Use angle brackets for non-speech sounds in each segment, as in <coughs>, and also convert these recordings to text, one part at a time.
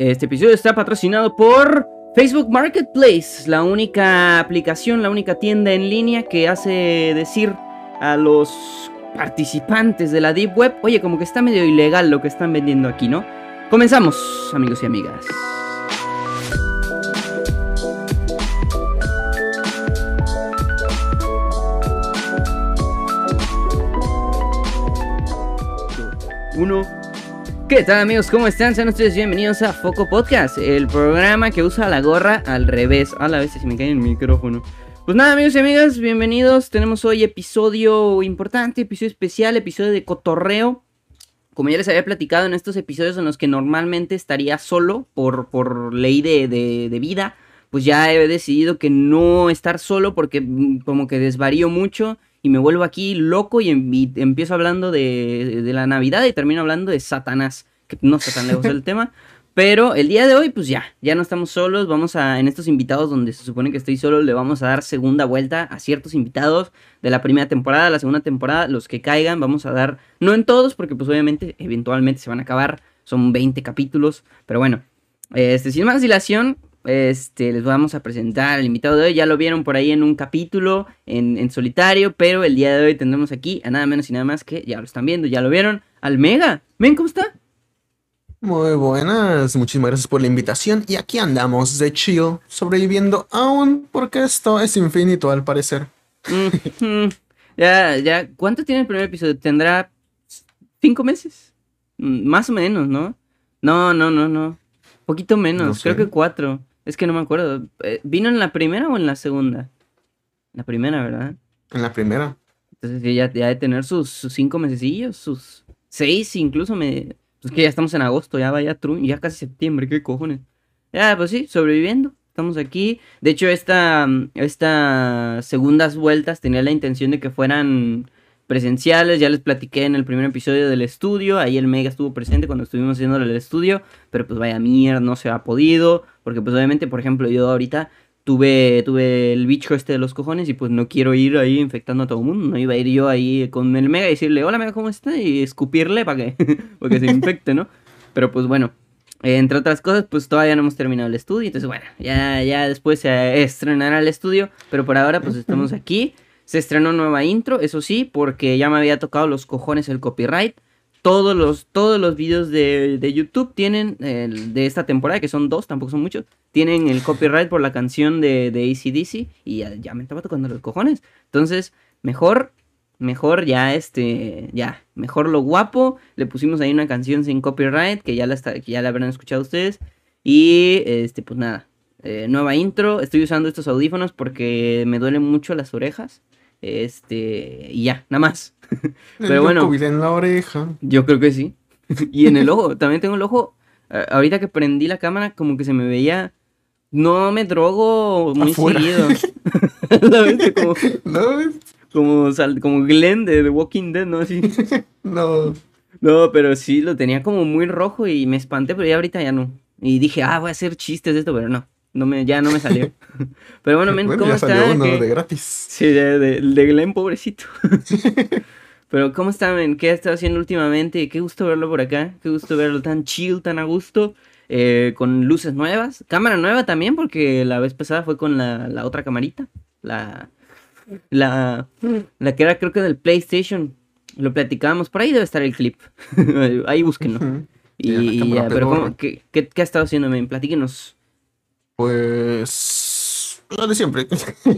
Este episodio está patrocinado por Facebook Marketplace, la única aplicación, la única tienda en línea que hace decir a los participantes de la Deep Web, oye, como que está medio ilegal lo que están vendiendo aquí, ¿no? Comenzamos, amigos y amigas. Uno. ¿Qué tal amigos? ¿Cómo están? Sean ustedes bienvenidos a Foco Podcast, el programa que usa la gorra al revés. A la vez se me cae el micrófono. Pues nada amigos y amigas, bienvenidos. Tenemos hoy episodio importante, episodio especial, episodio de cotorreo. Como ya les había platicado en estos episodios en los que normalmente estaría solo por, por ley de, de, vida, pues ya he decidido que no estar solo porque mm, como que desvarío mucho y me vuelvo aquí loco y, em- y empiezo hablando de, de la Navidad y termino hablando de Satanás, que no está tan lejos del <laughs> tema. Pero el día de hoy, pues ya, ya no estamos solos. Vamos a, en estos invitados donde se supone que estoy solo, le vamos a dar segunda vuelta a ciertos invitados de la primera temporada, la segunda temporada, los que caigan, vamos a dar, no en todos, porque pues obviamente, eventualmente se van a acabar, son 20 capítulos, pero bueno, este, sin más dilación, este, les vamos a presentar al invitado de hoy. Ya lo vieron por ahí en un capítulo en, en solitario, pero el día de hoy tendremos aquí a nada menos y nada más que, ya lo están viendo, ya lo vieron, al Mega. Ven, ¿cómo está? Muy buenas, muchísimas gracias por la invitación y aquí andamos de chill, sobreviviendo aún porque esto es infinito al parecer. Mm, mm. ya, ya, ¿cuánto tiene el primer episodio? ¿Tendrá cinco meses? Mm, Más o menos, ¿no? No, no, no, no. Poquito menos, No creo que cuatro. Es que no me acuerdo. Eh, ¿Vino en la primera o en la segunda? La primera, ¿verdad? En la primera. Entonces ya, ya de tener sus, sus cinco mesecillos, sus seis incluso me... Pues que ya estamos en agosto, ya vaya tru- ya casi septiembre, qué cojones. Ya, pues sí, sobreviviendo. Estamos aquí. De hecho, esta, estas segundas vueltas tenía la intención de que fueran presenciales. Ya les platiqué en el primer episodio del estudio. Ahí el Mega estuvo presente cuando estuvimos haciendo el estudio. Pero pues vaya mierda, no se ha podido. Porque pues obviamente, por ejemplo, yo ahorita tuve, tuve el bicho este de los cojones y pues no quiero ir ahí infectando a todo el mundo. No iba a ir yo ahí con el Mega y decirle, hola Mega, ¿cómo está? Y escupirle para que, <laughs> para que se infecte, ¿no? Pero pues bueno, entre otras cosas, pues todavía no hemos terminado el estudio. Entonces bueno, ya, ya después se estrenará el estudio. Pero por ahora pues estamos aquí. Se estrenó nueva intro, eso sí, porque ya me había tocado los cojones el copyright. Todos los, todos los videos de, de YouTube tienen, de esta temporada, que son dos, tampoco son muchos, tienen el copyright por la canción de, de ACDC y ya, ya me estaba tocando los cojones. Entonces, mejor, mejor ya este, ya, mejor lo guapo. Le pusimos ahí una canción sin copyright que ya la, está- que ya la habrán escuchado ustedes. Y este, pues nada, eh, nueva intro. Estoy usando estos audífonos porque me duelen mucho las orejas. Este, y ya, nada más. <laughs> Pero El bueno. En la oreja. Yo creo que sí. <laughs> y en el ojo, también tengo el ojo. ahorita que prendí la cámara, como que se me veía. No me drogo muy Afuera. seguido. <laughs> La vez como, No, como, sal- como Glenn de The Walking Dead, ¿no? Así. no. No, pero sí, lo tenía como muy rojo y me espanté, pero ya ahorita ya no. Y dije, ah, voy a hacer chistes de esto, pero no. No me, ya no me salió. <laughs> pero bueno, men, Bueno, ¿cómo ya salió está? uno ¿Qué- de gratis. Sí, de, de, de Glenn, pobrecito. <laughs> <laughs> Pero, ¿cómo está, men? ¿Qué ha estado haciendo últimamente? Qué gusto verlo por acá. Qué gusto verlo tan chill, tan a gusto. eh, con luces nuevas. Cámara nueva también, porque la vez pasada fue con la, la otra camarita. La, la, la que era, creo que del PlayStation. Lo platicábamos. Por ahí debe estar el clip. ahí búsquenlo. Y, Ya, y pero. ¿cómo- qué, qué, qué ha estado haciendo, men? Platíquenos. Pues lo de siempre.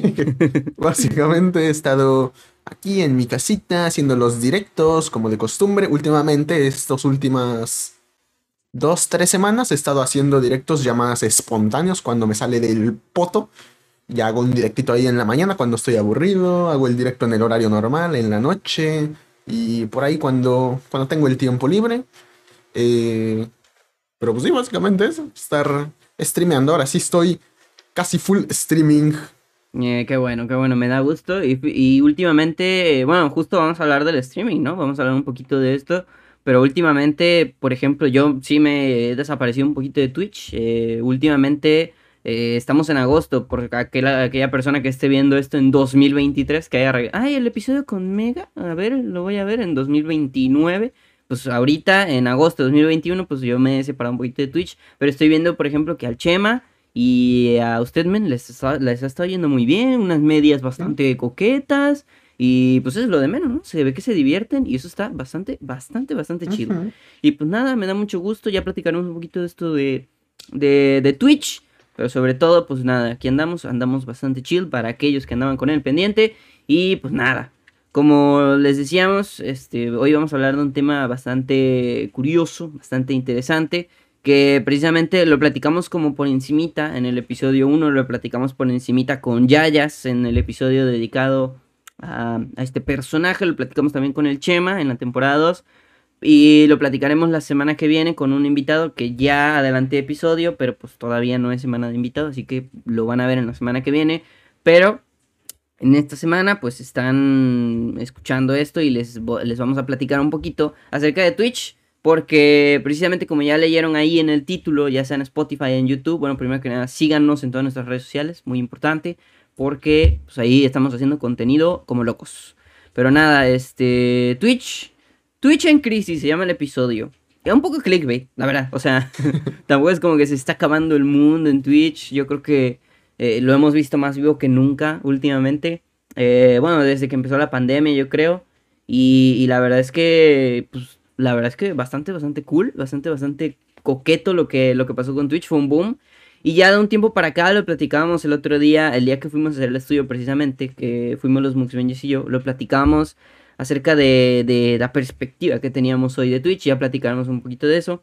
<laughs> Básicamente he estado aquí en mi casita haciendo los directos como de costumbre. Últimamente, estas últimas dos, tres semanas he estado haciendo directos llamadas espontáneos cuando me sale del poto. Ya hago un directito ahí en la mañana cuando estoy aburrido, hago el directo en el horario normal, en la noche y por ahí cuando, cuando tengo el tiempo libre. Eh, pero pues sí, básicamente eso, estar streameando. Ahora sí estoy casi full streaming. Eh, qué bueno, qué bueno, me da gusto. Y, últimamente, eh, bueno, justo vamos a hablar del streaming, ¿no? Vamos a hablar un poquito de esto. Pero últimamente, por ejemplo, yo sí me he desaparecido un poquito de Twitch. eh, últimamente estamos en agosto, por aquella, aquella persona que esté viendo esto en 2023, que haya... Ay, el episodio con Mega, a ver, lo voy a ver en 2029. Pues ahorita, en agosto de 2021, pues yo me he separado un poquito de Twitch, pero estoy viendo, por ejemplo, que al Chema y a usted, men, les, está, les ha estado yendo muy bien, unas medias bastante coquetas, y pues es lo de menos, ¿no? Se ve que se divierten y eso está bastante, bastante, bastante chido. Y pues nada, me da mucho gusto, ya platicaremos un poquito de esto de, de, de Twitch. Pero sobre todo, pues nada, aquí andamos, andamos bastante chill para aquellos que andaban con el pendiente. Y pues nada, como les decíamos, este, hoy vamos a hablar de un tema bastante curioso, bastante interesante, que precisamente lo platicamos como por encimita en el episodio 1, lo platicamos por encimita con Yayas en el episodio dedicado a, este personaje, lo platicamos también con el Chema en la temporada 2. Y lo platicaremos la semana que viene con un invitado que ya adelanté episodio, pero pues todavía no es semana de invitado, así que lo van a ver en la semana que viene. Pero en esta semana pues están escuchando esto y les, les vamos a platicar un poquito acerca de Twitch. Porque precisamente como ya leyeron ahí en el título, ya sea en Spotify, en YouTube, bueno, primero que nada, síganos en todas nuestras redes sociales, muy importante, porque pues ahí estamos haciendo contenido como locos. Pero nada, este, Twitch, Twitch en crisis se llama el episodio. Es un poco clickbait, la verdad. O sea, <laughs> tampoco es como que se está acabando el mundo en Twitch. Yo creo que eh, lo hemos visto más vivo que nunca últimamente. Eh, bueno, desde que empezó la pandemia, yo creo. Y, la verdad es que, pues, la verdad es que bastante, bastante cool, bastante, bastante coqueto lo que, lo que pasó con Twitch. Fue un boom. Y ya de un tiempo para acá lo platicábamos el otro día, el día que fuimos a hacer el estudio precisamente, que fuimos los Muxbenches y yo, lo platicábamos acerca de, la perspectiva que teníamos hoy de Twitch. Ya platicaremos un poquito de eso.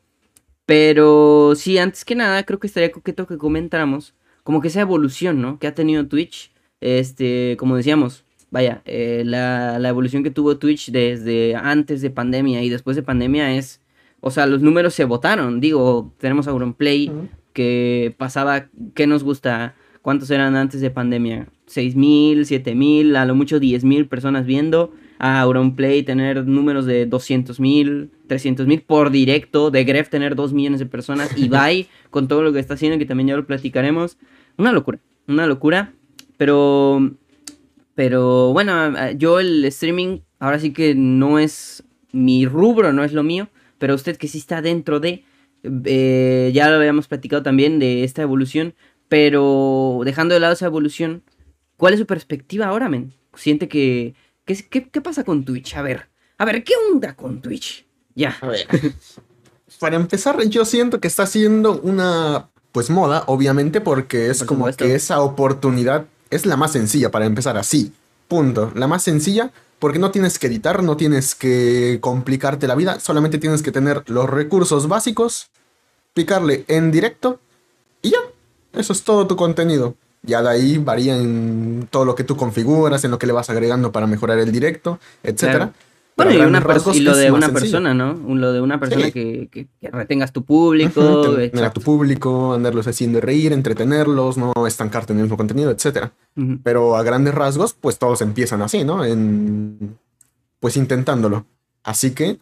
Pero sí, antes que nada, creo que estaría coqueto que comentáramos como que esa evolución, ¿no? Que ha tenido Twitch. Este, como decíamos, vaya, eh, la, evolución que tuvo Twitch desde antes de pandemia y después de pandemia es. O sea, los números se votaron. Digo, tenemos a Auronplay que pasaba. ¿Qué nos gusta? ¿Cuántos eran antes de pandemia? ¿6.000, 7.000, a lo mucho 10.000 personas viendo? A Auronplay tener números de 200 mil, 300 mil por directo, de Gref tener 2 millones de personas, y <laughs> Bye con todo lo que está haciendo, que también ya lo platicaremos. Una locura, una locura, pero, pero bueno, yo el streaming ahora sí que no es mi rubro, no es lo mío, pero usted que sí está dentro de, eh, ya lo habíamos platicado también de esta evolución, pero dejando de lado esa evolución, ¿cuál es su perspectiva ahora, men? ¿Siente que ¿Qué, pasa con Twitch? A ver, a ver, ¿qué onda con Twitch? Ya. A ver. <laughs> Para empezar, yo siento que está siendo una, pues, moda, obviamente, porque es como que esa oportunidad es la más sencilla para empezar así. Punto. La más sencilla porque no tienes que editar, no tienes que complicarte la vida, solamente tienes que tener los recursos básicos, picarle en directo y ya. Eso es todo tu contenido. Ya de ahí varía en todo lo que tú configuras, en lo que le vas agregando para mejorar el directo, etcétera. Bueno, y, una y lo de una persona, ¿no? Lo de una persona que, que, retengas tu público. tener a tu público, andarlos haciendo reír, entretenerlos, no estancarte en el mismo contenido, etcétera. Pero a grandes rasgos, pues todos empiezan así, ¿no? En, pues intentándolo. Así que,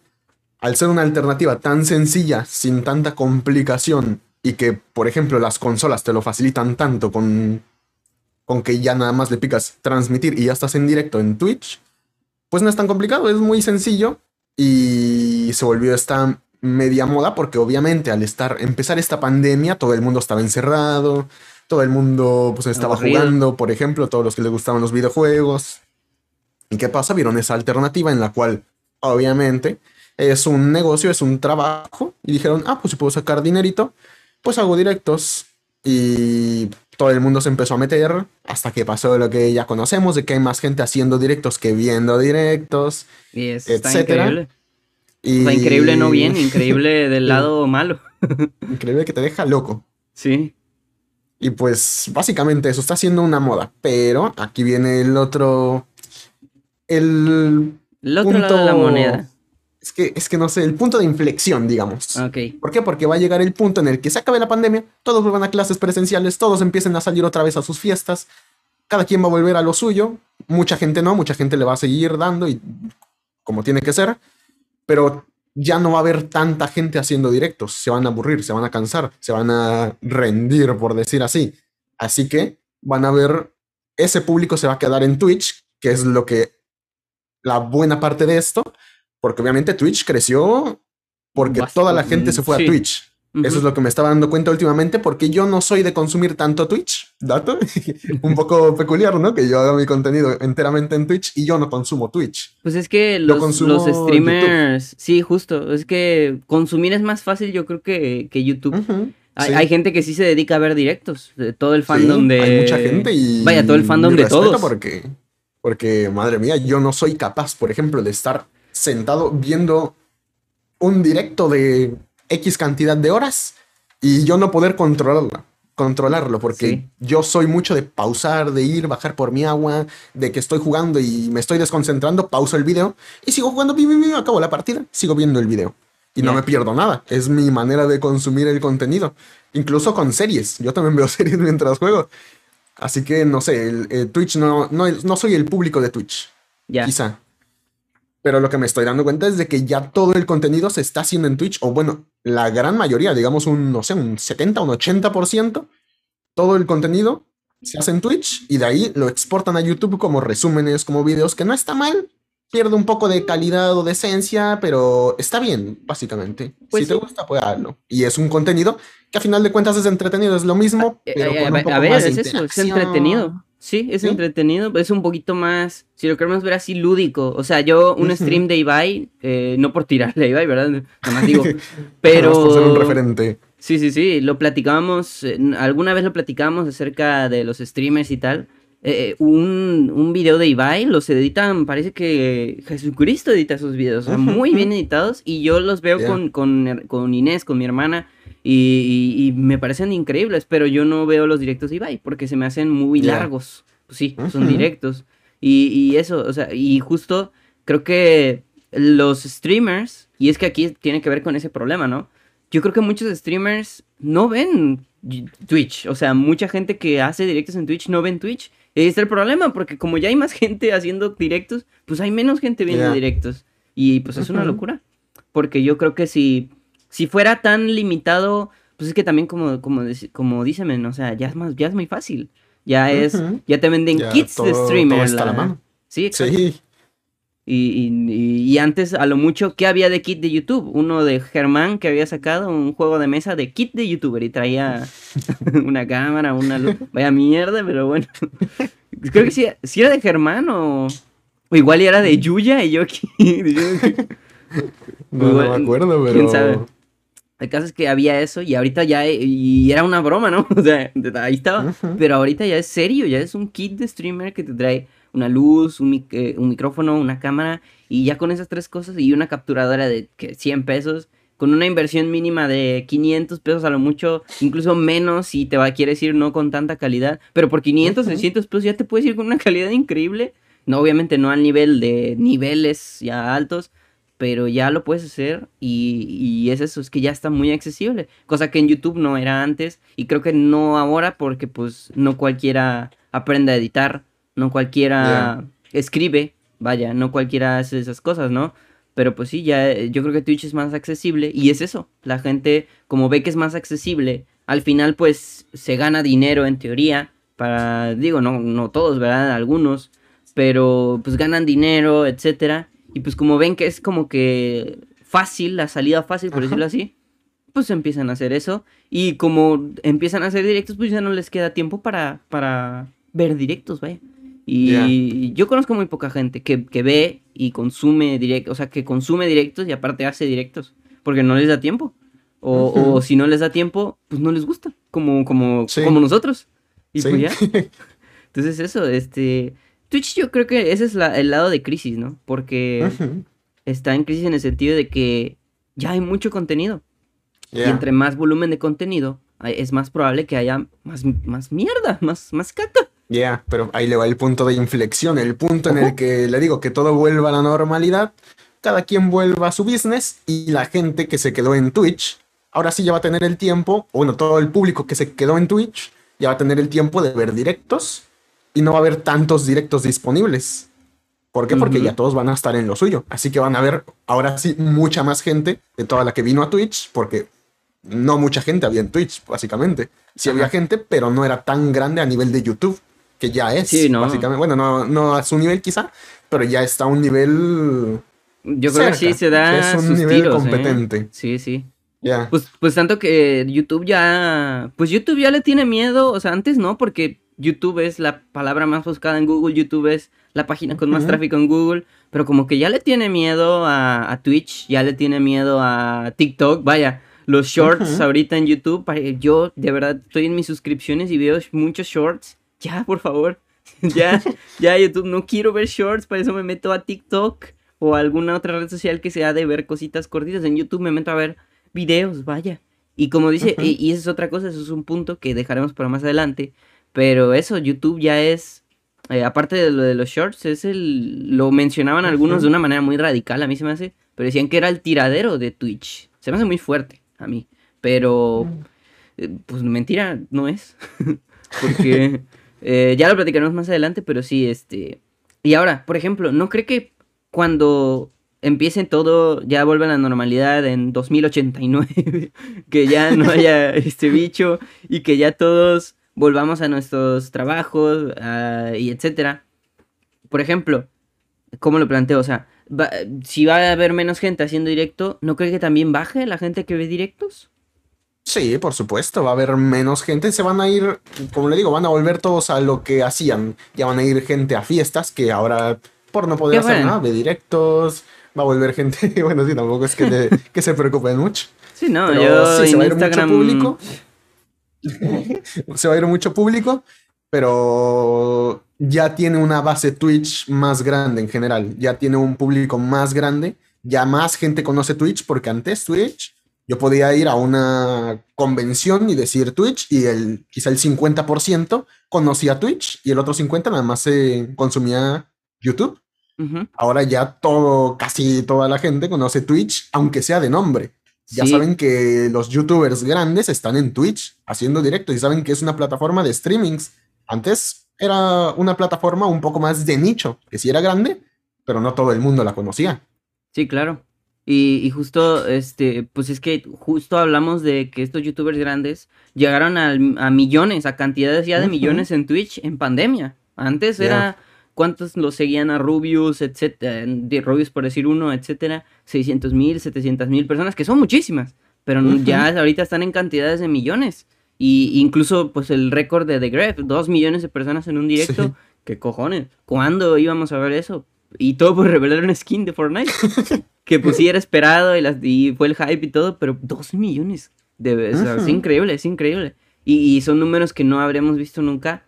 al ser una alternativa tan sencilla, sin tanta complicación y que, por ejemplo, las consolas te lo facilitan tanto con, con que ya nada más le picas transmitir y ya estás en directo en Twitch, pues no es tan complicado, es muy sencillo y se volvió esta media moda porque obviamente al estar empezar esta pandemia todo el mundo estaba encerrado, todo el mundo pues estaba jugando, por ejemplo, todos los que les gustaban los videojuegos. ¿Y qué pasa? Vieron esa alternativa en la cual obviamente es un negocio, es un trabajo y dijeron, "Ah, pues si puedo sacar dinerito, pues hago directos y todo el mundo se empezó a meter hasta que pasó lo que ya conocemos, de que hay más gente haciendo directos que viendo directos, y es increíble. Y... increíble no bien, increíble del <laughs> lado malo. <laughs> increíble que te deja loco. Sí. Y pues básicamente eso está siendo una moda, pero aquí viene el otro... El, el otro lado de la moneda es que, es que no sé, el punto de inflexión, digamos. ¿Por qué? Porque va a llegar el punto en el que se acabe la pandemia, todos vuelvan a clases presenciales, todos empiecen a salir otra vez a sus fiestas, cada quien va a volver a lo suyo, mucha gente no, mucha gente le va a seguir dando y como tiene que ser, pero ya no va a haber tanta gente haciendo directos, se van a aburrir, se van a cansar, se van a rendir, por decir así. Así que van a ver, ese público se va a quedar en Twitch, que es lo que la buena parte de esto, Porque obviamente Twitch creció porque toda la gente se fue a Twitch. Eso es lo que me estaba dando cuenta últimamente porque yo no soy de consumir tanto Twitch, dato, <laughs> un poco peculiar, ¿no? Que yo haga mi contenido enteramente en Twitch y yo no consumo Twitch. Pues es que los, los streamers, sí, justo, es que consumir es más fácil yo creo que, que YouTube. hay, gente que sí se dedica a ver directos, de todo el fandom de... Hay mucha gente y... Vaya, todo el fandom de todos. Porque, porque, madre mía, yo no soy capaz, por ejemplo, de estar sentado viendo un directo de X cantidad de horas y yo no poder controlarla, controlarlo, porque yo soy mucho de pausar, de ir, bajar por mi agua, de que estoy jugando y me estoy desconcentrando, pauso el video y sigo jugando, acabo la partida, sigo viendo el video. Y no me pierdo nada, es mi manera de consumir el contenido. Incluso con series, yo también veo <laughs> series mientras juego. Así que no sé, el, Twitch no, no, no, soy el público de Twitch. Quizá. Pero lo que me estoy dando cuenta es de que ya todo el contenido se está haciendo en Twitch, o bueno, la gran mayoría, digamos un, no sé, un 70, un 80%, todo el contenido se hace en Twitch y de ahí lo exportan a YouTube como resúmenes, como videos, que no está mal, pierde un poco de calidad o de esencia, pero está bien, básicamente. Pues si te gusta, pues hazlo. Y es un contenido que a final de cuentas es entretenido, es lo mismo, a, pero con un poco a ver, es eso, es entretenido. Sí, es entretenido, es un poquito más, si lo queremos ver así, lúdico. O sea, yo un stream de Ibai, eh, no por tirarle a Ibai, ¿verdad? Nada más digo, <laughs> pero... por ser un referente. Sí, sí, sí, lo platicábamos, alguna vez lo platicábamos acerca de los streamers y tal. Eh, un, un, video de Ibai los editan, parece que Jesucristo edita esos videos, o sea, muy bien editados y yo los veo con, con, con Inés, con mi hermana y, me parecen increíbles, pero yo no veo los directos de Ibai porque se me hacen muy largos. Pues sí, son directos. Y, eso, o sea, y justo creo que los streamers, y es que aquí tiene que ver con ese problema, ¿no? Yo creo que muchos streamers no ven Twitch, o sea, mucha gente que hace directos en Twitch no ven Twitch. Y es el problema, porque como ya hay más <laughs> gente haciendo directos, pues hay menos gente viendo directos. Y pues es una locura. Porque yo creo que si si fuera tan limitado, pues es que también como, como, como dicen, o sea, ya es más, ya es muy fácil. Ya es, ya te venden kits de streamer. Sí, exacto. Sí. Y, y, antes, a lo mucho, ¿qué había de kit de YouTube? Uno de Germán que había sacado un juego de mesa de kit de YouTuber y traía <laughs> una cámara, una luz. Vaya mierda, pero bueno. <laughs> Creo que sí, si era de Germán o, o igual era de Yuya y yo aquí. <laughs> no, no me acuerdo, pero. ¿Quién sabe? El caso es que había eso y ahorita ya, y era una broma, ¿no? <laughs> O sea, ahí estaba. Pero ahorita ya es serio, ya es un kit de streamer que te trae una luz, un, eh, un, micrófono, una cámara y ya con esas tres cosas y una capturadora de 100 pesos, con una inversión mínima de 500 pesos a lo mucho, incluso menos si te va, quieres ir no con tanta calidad, pero por 500, 600 pesos ya te puedes ir con una calidad increíble. No, obviamente no al nivel de niveles ya altos, pero ya lo puedes hacer y, es eso, es que ya está muy accesible, cosa que en YouTube no era antes y creo que no ahora porque pues no cualquiera aprende a editar, no cualquiera escribe, vaya, no cualquiera hace esas cosas, ¿no? Pero pues sí, ya yo creo que Twitch es más accesible y es eso, la gente como ve que es más accesible, al final pues se gana dinero en teoría, para, digo, no, no todos, ¿verdad? Algunos, pero pues ganan dinero, etcétera y pues como ven que es como que fácil, la salida fácil, por decirlo así, pues empiezan a hacer eso. Y como empiezan a hacer directos, pues ya no les queda tiempo para, para ver directos, vaya. Y yo conozco muy poca gente que, ve y consume directos, o sea, que consume directos y aparte hace directos, porque no les da tiempo. O, si no les da tiempo, pues no les gusta, como, como, como nosotros. Y pues ya. <laughs> Entonces eso, este... Twitch yo creo que ese es el lado de crisis, ¿no? Porque está en crisis en el sentido de que ya hay mucho contenido. Y entre más volumen de contenido, es más probable que haya más, más mierda, más, más caca. Ya, yeah, pero ahí le va el punto de inflexión, el punto en el que le digo que todo vuelva a la normalidad, cada quien vuelva a su business y la gente que se quedó en Twitch, ahora sí ya va a tener el tiempo, bueno, todo el público que se quedó en Twitch, ya va a tener el tiempo de ver directos y no va a haber tantos directos disponibles. ¿Por qué? Porque ya todos van a estar en lo suyo. Así que van a ver ahora sí mucha más gente de toda la que vino a Twitch, porque no mucha gente había en Twitch, básicamente. Sí había gente, pero no era tan grande a nivel de YouTube, que ya es, básicamente. Bueno, no, no a su nivel quizá, pero ya está a un nivel Yo creo que sí se da Es un sus nivel tiros, ¿eh? competente. Sí, sí. Ya. Pues, pues tanto que YouTube ya. Pues YouTube ya le tiene miedo. O sea, antes no, porque YouTube es la palabra más buscada en Google. YouTube es la página con más tráfico en Google. Pero como que ya le tiene miedo a, a Twitch. Ya le tiene miedo a TikTok. Vaya, los shorts ahorita en YouTube. Yo de verdad estoy en mis suscripciones y veo muchos shorts. Ya, por favor. <laughs> ya, ya, YouTube. No quiero ver shorts. Para eso me meto a TikTok. O a alguna otra red social que sea de ver cositas cortitas. En YouTube me meto a ver videos, vaya. Y como dice, y, y ese es otra cosa, eso es un punto que dejaremos para más adelante. Pero eso, YouTube ya es, eh, aparte de lo de los shorts, es el, lo mencionaban algunos de una manera muy radical, a mí se me hace, pero decían que era el tiradero de Twitch. Se me hace muy fuerte a mí, pero eh, pues mentira no es, <laughs> porque <laughs> eh, ya lo platicaremos más adelante, pero sí, este... Y ahora, por ejemplo, ¿no cree que cuando empiece todo, ya vuelve a la normalidad en 2089, <laughs> que ya no haya este bicho y que ya todos volvamos a nuestros trabajos ah, y etcétera? Por ejemplo, ¿cómo lo planteo? O sea, va- si va a haber menos gente haciendo directo, ¿no cree que también baje la gente que ve directos? Sí, por supuesto, va a haber menos gente, se van a ir, como le digo, van a volver todos a lo que hacían, ya van a ir gente a fiestas que ahora por no poder Qué hacer bueno. nada, de directos, va a volver gente, <laughs> bueno, sí, tampoco es que, le- que se preocupen mucho. Sí, no, Pero yo sí, se en Instagram... mucho público. <laughs> se va a ir mucho público, pero ya tiene una base Twitch más grande en general. Ya tiene un público más grande. Ya más gente conoce Twitch porque antes Twitch yo podía ir a una convención y decir Twitch y el quizá el 50% conocía Twitch y el otro 50 nada más se consumía YouTube. Ahora ya todo, casi toda la gente conoce Twitch, aunque sea de nombre. Ya Sí. saben que los youtubers grandes están en Twitch haciendo directo y saben que es una plataforma de streamings. Antes era una plataforma un poco más de nicho, que sí era grande, pero no todo el mundo la conocía. Sí, claro. Y, y justo, este, pues es que justo hablamos de que estos youtubers grandes llegaron al- a, millones, a cantidades ya de millones en Twitch en pandemia. Antes era cuántos lo seguían a Rubius, etcétera, de Rubius por decir uno, etcétera, 600 mil, 700 mil personas, que son muchísimas, pero ya ahorita están en cantidades de millones. Y incluso, pues el récord de The Gref, dos millones de personas en un directo, Sí. ¿qué cojones? ¿Cuándo íbamos a ver eso? Y todo por revelar una skin de Fortnite. <laughs> que pues sí era esperado y, las, y fue el hype y todo, pero 12 millones. De, o sea, es increíble, es increíble. Y, y son números que no habríamos visto nunca,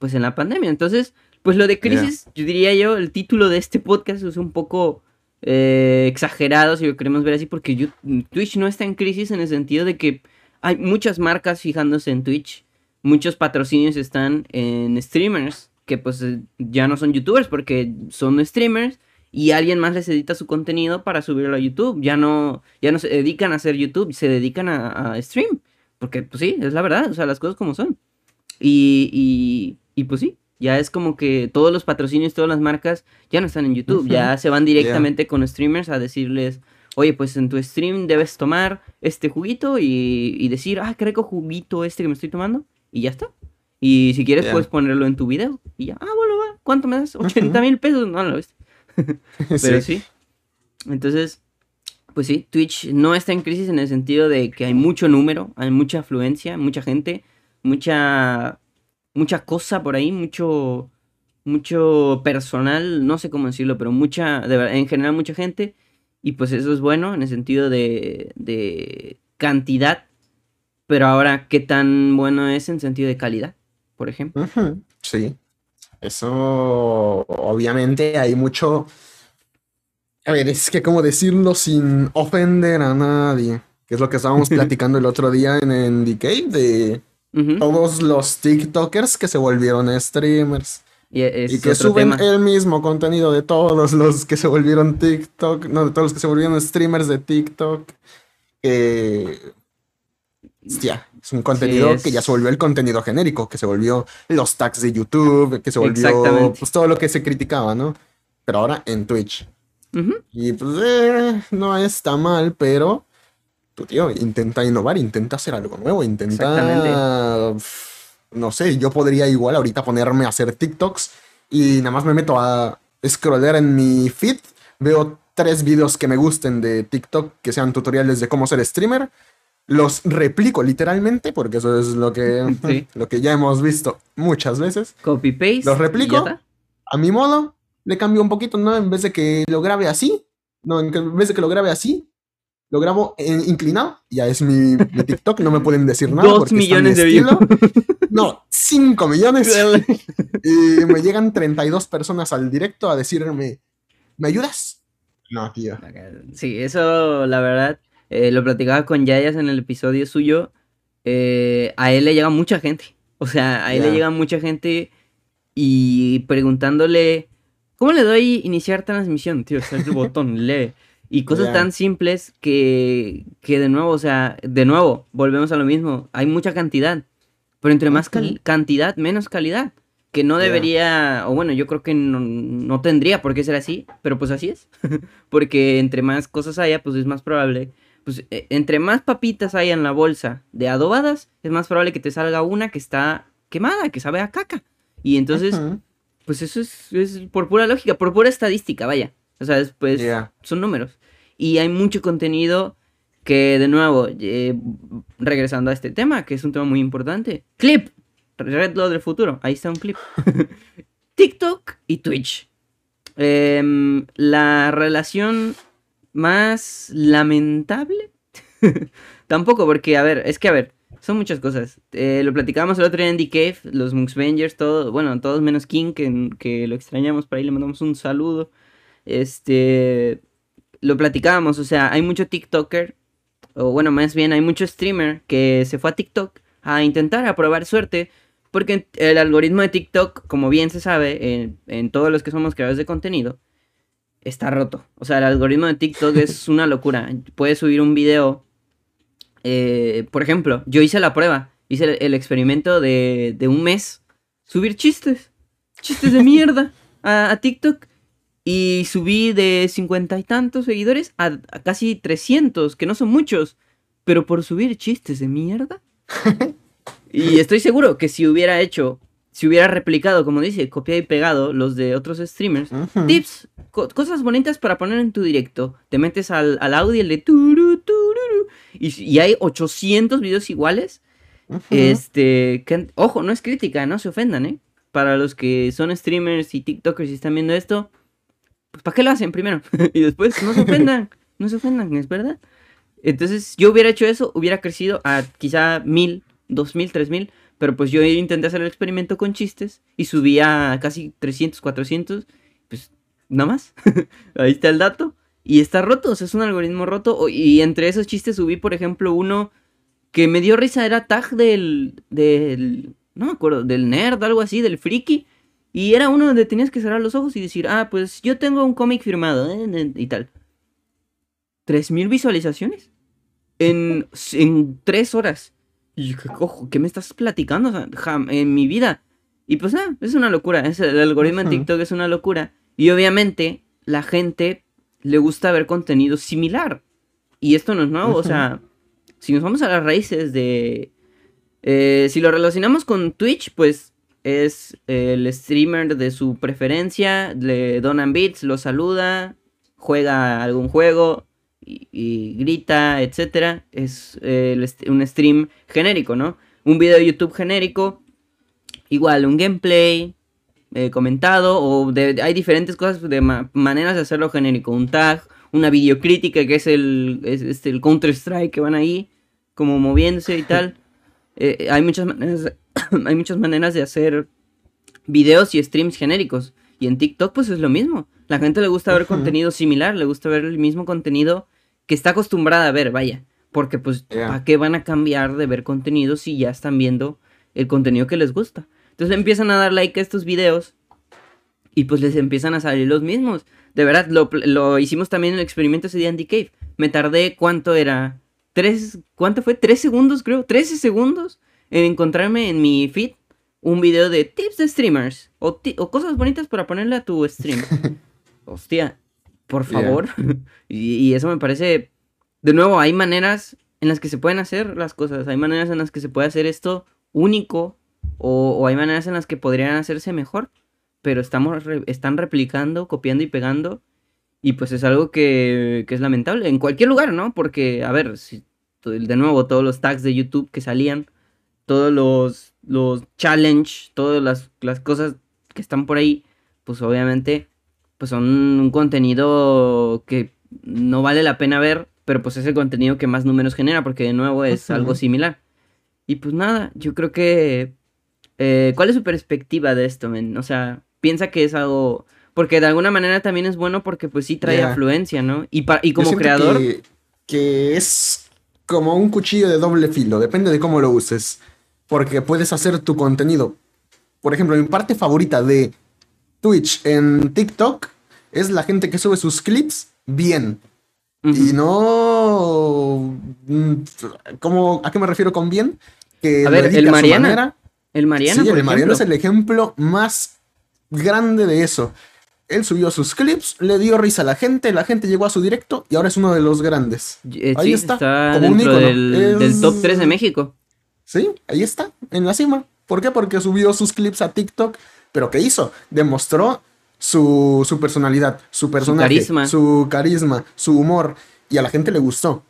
pues en la pandemia. Entonces, pues lo de crisis, yo diría yo, el título de este podcast es un poco eh, exagerado si lo queremos ver así, porque Twitch no está en crisis en el sentido de que hay muchas marcas fijándose en Twitch, muchos patrocinios están en streamers, que pues eh, ya no son youtubers porque son streamers y alguien más les edita su contenido para subirlo a YouTube. Ya no, ya no se dedican a hacer YouTube, se dedican a, a stream. Porque, pues sí, es la verdad, o sea, las cosas como son. Y, y, y pues sí, ya es como que todos los patrocinios, todas las marcas ya no están en YouTube, ya se van directamente con streamers a decirles, oye, pues en tu stream debes tomar este juguito y, y decir, ah, qué rico juguito este que me estoy tomando, y ya está. Y si quieres, puedes ponerlo en tu video, y ya, ah, bueno, va, ¿cuánto me das? 80 mil pesos, no lo ves. <laughs> Pero sí. Entonces, pues sí, Twitch no está en crisis en el sentido de que hay mucho número, hay mucha afluencia, mucha gente, mucha mucha cosa por ahí, mucho mucho personal, no sé cómo decirlo, pero mucha de verdad, en general mucha gente y pues eso es bueno en el sentido de de cantidad, pero ahora qué tan bueno es en sentido de calidad, por ejemplo. Sí. Eso, obviamente, hay mucho. A ver, es que cómo decirlo sin ofender a nadie. Que es lo que estábamos <laughs> platicando el otro día en, en Decay de Todos los TikTokers que se volvieron streamers. Y es y que suben tema. el mismo contenido de todos los que se volvieron TikTok, no, de todos los que se volvieron streamers de TikTok. Eh, hostia, es un contenido es- que ya se volvió el contenido genérico, que se volvió los tags de YouTube, que se volvió pues, todo lo que se criticaba, ¿no? Pero ahora en Twitch. Y pues eh, no está mal, pero tu tío intenta innovar, intenta hacer algo nuevo, intenta. No sé, yo podría igual ahorita ponerme a hacer TikToks y nada más me meto a scrollear en mi feed, veo tres videos que me gusten de TikTok que sean tutoriales de cómo ser streamer. Los replico literalmente, porque eso es lo que, <laughs> Sí. lo que ya hemos visto muchas veces. Copy paste. Los replico. A mi modo, le cambio un poquito, ¿no? En vez de que lo grabe así, no, en vez de que lo grabe así, lo grabo en- inclinado. Ya es mi, mi TikTok, no me pueden decir <laughs> nada. Dos millones mi de views. No, 5 millones. Y me llegan 32 personas al directo a decirme, ¿me ayudas? No, tío. Sí, eso la verdad, eh, lo platicaba con Yayas en el episodio suyo. eh, a él le llega mucha gente. O sea, a él le llega mucha gente y preguntándole, ¿cómo le doy iniciar transmisión? Tío, es el botón, lee. Y cosas tan simples que, que de nuevo, o sea, de nuevo, volvemos a lo mismo. Hay mucha cantidad, pero entre más cantidad, menos calidad. Que no debería, o bueno, yo creo que no, no tendría por qué ser así, pero pues así es. <laughs> Porque entre más cosas haya, pues es más probable. Pues eh, entre más papitas haya en la bolsa de adobadas, es más probable que te salga una que está quemada, que sabe a caca. Y entonces, pues eso es, es por pura lógica, por pura estadística, vaya. O sea, después son números. Y hay mucho contenido que, de nuevo, eh, regresando a este tema, que es un tema muy importante. Clip. Red Lo del futuro. Ahí está un clip. <laughs> TikTok y Twitch. Em, la relación más lamentable. <laughs> Tampoco, porque, a ver, es que, a ver, son muchas cosas. Eh, lo platicábamos el otro día en The Cave, los Muxvengers, todo, bueno, todos menos King, que, que lo extrañamos por ahí, le mandamos un saludo. Este, lo platicábamos, o sea, hay mucho TikToker, o bueno, más bien hay mucho streamer que se fue a TikTok a intentar, a probar suerte, porque el algoritmo de TikTok, como bien se sabe, en, en todos los que somos creadores de contenido, está roto. O sea, el algoritmo de TikTok es <laughs> una locura. Puedes subir un video, eh, por ejemplo, yo hice la prueba, hice el, el experimento de, de un mes, subir chistes, chistes de mierda a, a TikTok. Y subí de cincuenta y tantos seguidores a, a casi 300, que no son muchos. Pero por subir chistes de mierda. <laughs> y estoy seguro que si hubiera hecho, si hubiera replicado, como dice, copiado y pegado los de otros streamers, tips, co- cosas bonitas para poner en tu directo. Te metes al, al audio, el de turu, tururu, y, y hay 800 videos iguales. Este, que, ojo, no es crítica, no se ofendan, ¿eh? Para los que son streamers y TikTokers y están viendo esto, pues ¿para qué lo hacen primero? <laughs> y después no se ofendan, no se ofendan, es verdad. Entonces, yo hubiera hecho eso, hubiera crecido a quizá mil, dos mil, tres mil, pero pues yo intenté hacer el experimento con chistes y subí a casi 300, 400, pues nada más. <laughs> Ahí está el dato. Y está roto, o sea, es un algoritmo roto. Y entre esos chistes subí, por ejemplo, uno que me dio risa, era tag del, del, no me acuerdo, del nerd, algo así, del friki. Y era uno donde tenías que cerrar los ojos y decir, ah, pues yo tengo un cómic firmado, eh, y tal. ¿3.000 visualizaciones? En, <laughs> en tres horas. Y yo, ¿qué, cojo? ¿Qué me estás platicando? O sea, jam- en mi vida. Y pues nada, es una locura. Es, el algoritmo en. TikTok es una locura. Y obviamente la gente le gusta ver contenido similar. Y esto no es nuevo. O sea, si nos vamos a las raíces de... eh, si lo relacionamos con Twitch, pues es el streamer de su preferencia, le donan bits, lo saluda, juega algún juego y, y grita, etcétera. Es eh, el un stream genérico, ¿no? Un video de YouTube genérico, igual un gameplay eh, comentado o de- hay diferentes cosas de ma- maneras de hacerlo genérico, un tag, una videocrítica que es el es, el Counter Strike que van ahí como moviéndose y tal. <laughs> Eh, hay muchas maneras <coughs> hay muchas maneras de hacer videos y streams genéricos. Y en TikTok pues es lo mismo. La gente le gusta ver contenido similar, le gusta ver el mismo contenido que está acostumbrada a ver, vaya. Porque pues. ¿para qué van a cambiar de ver contenido si ya están viendo el contenido que les gusta? Entonces le empiezan a dar like a estos videos y pues les empiezan a salir los mismos. De verdad, lo, lo hicimos también en el experimento ese día en The Cave. Me tardé, ¿cuánto era? ¿Tres? ¿Cuánto fue? ¿Tres segundos, creo? ¿13 segundos? En encontrarme en mi feed un video de tips de streamers. O, cosas bonitas para ponerle a tu stream. <laughs> Hostia, por Yeah. favor. <laughs> y, y eso me parece... De nuevo, hay maneras en las que se pueden hacer las cosas. Hay maneras en las que se puede hacer esto único. O, o hay maneras en las que podrían hacerse mejor. Pero estamos re- están replicando, copiando y pegando. Y pues es algo que, que es lamentable en cualquier lugar, ¿no? Porque, a ver, si, de nuevo, todos los tags de YouTube que salían, todos los, los challenge, todas las, las cosas que están por ahí, pues obviamente, pues son un contenido que no vale la pena ver, pero pues es el contenido que más números genera, porque de nuevo es algo similar. Y pues nada, yo creo que... Eh, ¿Cuál es su perspectiva de esto, men? O sea, piensa que es algo... Porque de alguna manera también es bueno porque pues sí trae afluencia, ¿no? Y, y como creador... Que, que es como un cuchillo de doble filo, depende de cómo lo uses. Porque puedes hacer tu contenido. Por ejemplo, mi parte favorita de Twitch en TikTok es la gente que sube sus clips bien. Y no. Mm, ¿cómo, ¿A qué me refiero con bien? Que a ver, el Mariana. El Mariana. Sí, el Mariana es el ejemplo más grande de eso. Él subió sus clips, le dio risa a la gente, la gente llegó a su directo y ahora es uno de los grandes. Eh, ahí está, como dentro del, del, top 3 de México. Sí, ahí está, en la cima. ¿Por qué? Porque subió sus clips a TikTok. ¿Pero qué hizo? Demostró su, su personalidad, su personaje, su carisma. su carisma, su humor, y a la gente le gustó.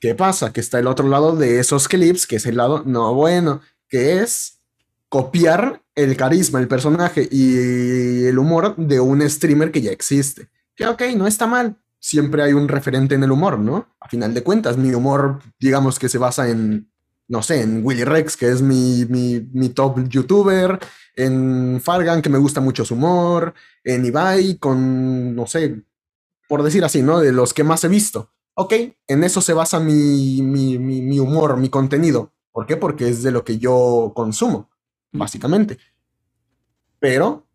¿Qué pasa? Que está el otro lado de esos clips, que es el lado no bueno, que es copiar el carisma, el personaje y el humor de un streamer que ya existe. Que ok, no está mal. Siempre hay un referente en el humor, ¿no? A final de cuentas, mi humor, digamos que se basa en, no sé, en Willy Rex, que es mi, mi, mi top youtuber, en Fargan, que me gusta mucho su humor, en Ibai, con, no sé, por decir así, ¿no? De los que más he visto. Ok, en eso se basa mi, mi, mi, humor, mi contenido. ¿Por qué? Porque es de lo que yo consumo, básicamente. Pero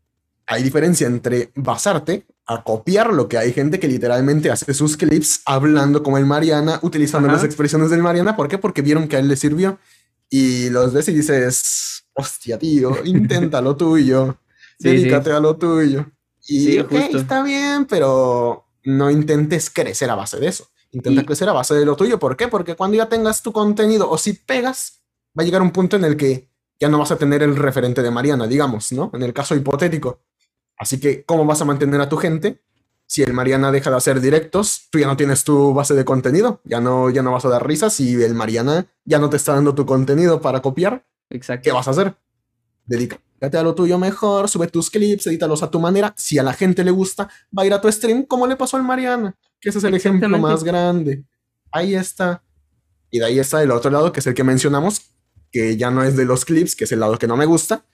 hay diferencia entre basarte a copiar lo que hay gente que literalmente hace sus clips hablando como el Mariana, utilizando las expresiones del Mariana. ¿Por qué? Porque vieron que a él le sirvió. Y los ves y dices, hostia, tío, <laughs> intenta lo tuyo, dedícate a lo tuyo. Y está bien, pero no intentes crecer a base de eso. Intenta crecer a base de lo tuyo. ¿Por qué? Porque cuando ya tengas tu contenido o si pegas, va a llegar un punto en el que ya no vas a tener el referente de Mariana, digamos, ¿no? En el caso hipotético. Así que, ¿cómo vas a mantener a tu gente? Si el Mariana deja de hacer directos, tú ya no tienes tu base de contenido, ya no, ya no vas a dar risas y el Mariana ya no te está dando tu contenido para copiar. Exacto. ¿Qué vas a hacer? Dedícate a lo tuyo mejor, sube tus clips, edítalos a tu manera. Si a la gente le gusta, va a ir a tu stream como le pasó al Mariana, que ese es el ejemplo más grande. Ahí está. Y de ahí está el otro lado, que es el que mencionamos, que ya no es de los clips, que es el lado que no me gusta,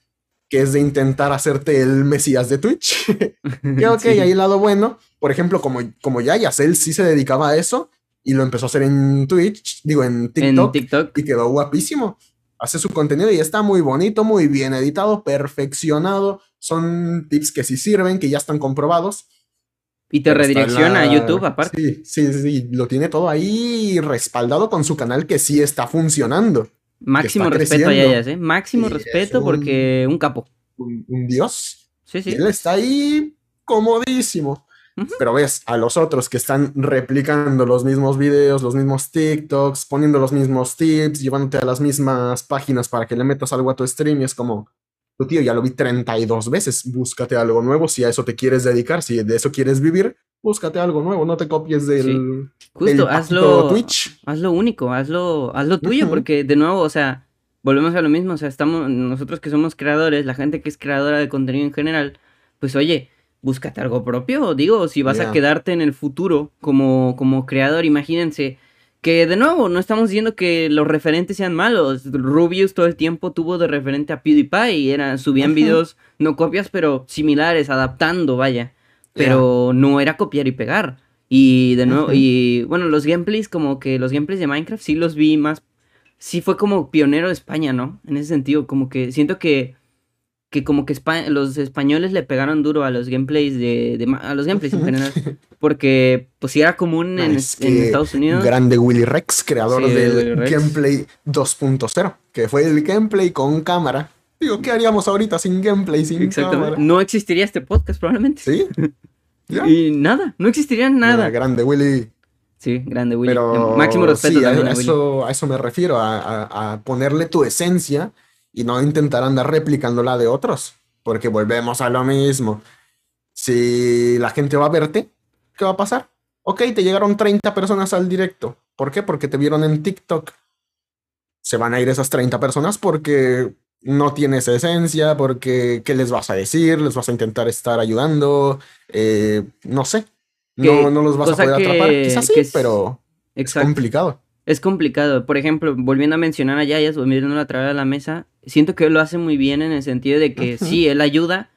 que es de intentar hacerte el mesías de Twitch. <laughs> <laughs> que ok, ahí el lado bueno. Por ejemplo, como, como ya él sí se dedicaba a eso y lo empezó a hacer en Twitch, digo, en TikTok, en TikTok. y quedó guapísimo hace su contenido y está muy bonito, muy bien editado, perfeccionado. Son tips que sí sirven, que ya están comprobados. Y te redirecciona a YouTube aparte. Sí, sí, sí, lo tiene todo ahí respaldado con su canal que sí está funcionando. Máximo respeto a ellas, ¿eh? Máximo respeto porque un capo. Un, dios. Sí, sí. él está ahí comodísimo. Pero ves a los otros que están replicando los mismos videos, los mismos TikToks, poniendo los mismos tips, llevándote a las mismas páginas para que le metas algo a tu stream y es como, tu tío ya lo vi 32 veces, búscate algo nuevo si a eso te quieres dedicar, si de eso quieres vivir, búscate algo nuevo, no te copies del, Justo, hazlo, Twitch. Hazlo único, hazlo, hazlo tuyo, porque de nuevo, o sea, volvemos a lo mismo, o sea, estamos, nosotros que somos creadores, la gente que es creadora de contenido en general, pues oye, búscate algo propio. Digo, si vas a quedarte en el futuro como, como creador, imagínense que de nuevo, no estamos diciendo que los referentes sean malos. Rubius todo el tiempo tuvo de referente a PewDiePie y era, subían videos, no copias, pero similares, adaptando, vaya. Pero no era copiar y pegar. Y de nuevo, y bueno, los gameplays, como que los gameplays de Minecraft sí los vi más. Sí fue como pionero de España, ¿no? En ese sentido, como que siento que que como que los españoles le pegaron duro a los gameplays de, a los gameplays en general porque pues sí era común en, Estados Unidos. grande Willy Rex creador del gameplay 2.0 que fue el gameplay con cámara. Digo qué haríamos ahorita sin gameplay sin cámara no existiría este podcast probablemente. Sí <laughs> y nada no existiría nada grande Willy Sí, grande Willy. Máximo respeto a, eso, a eso me refiero, a ponerle tu esencia y no intentar andar replicando la de otros, porque volvemos a lo mismo. Si la gente va a verte, ¿qué va a pasar? Ok, te llegaron 30 personas al directo. ¿Por qué? Porque te vieron en TikTok. Se van a ir esas 30 personas porque no tienes esencia, porque ¿qué les vas a decir? ¿Les vas a intentar estar ayudando? Eh, no sé. No, no los vas a poder atrapar. Quizás sí, pero es complicado. Es complicado. Por ejemplo, volviendo a mencionar a Yayas, volviendo a través de la mesa, siento que él lo hace muy bien en el sentido de que sí, él ayuda,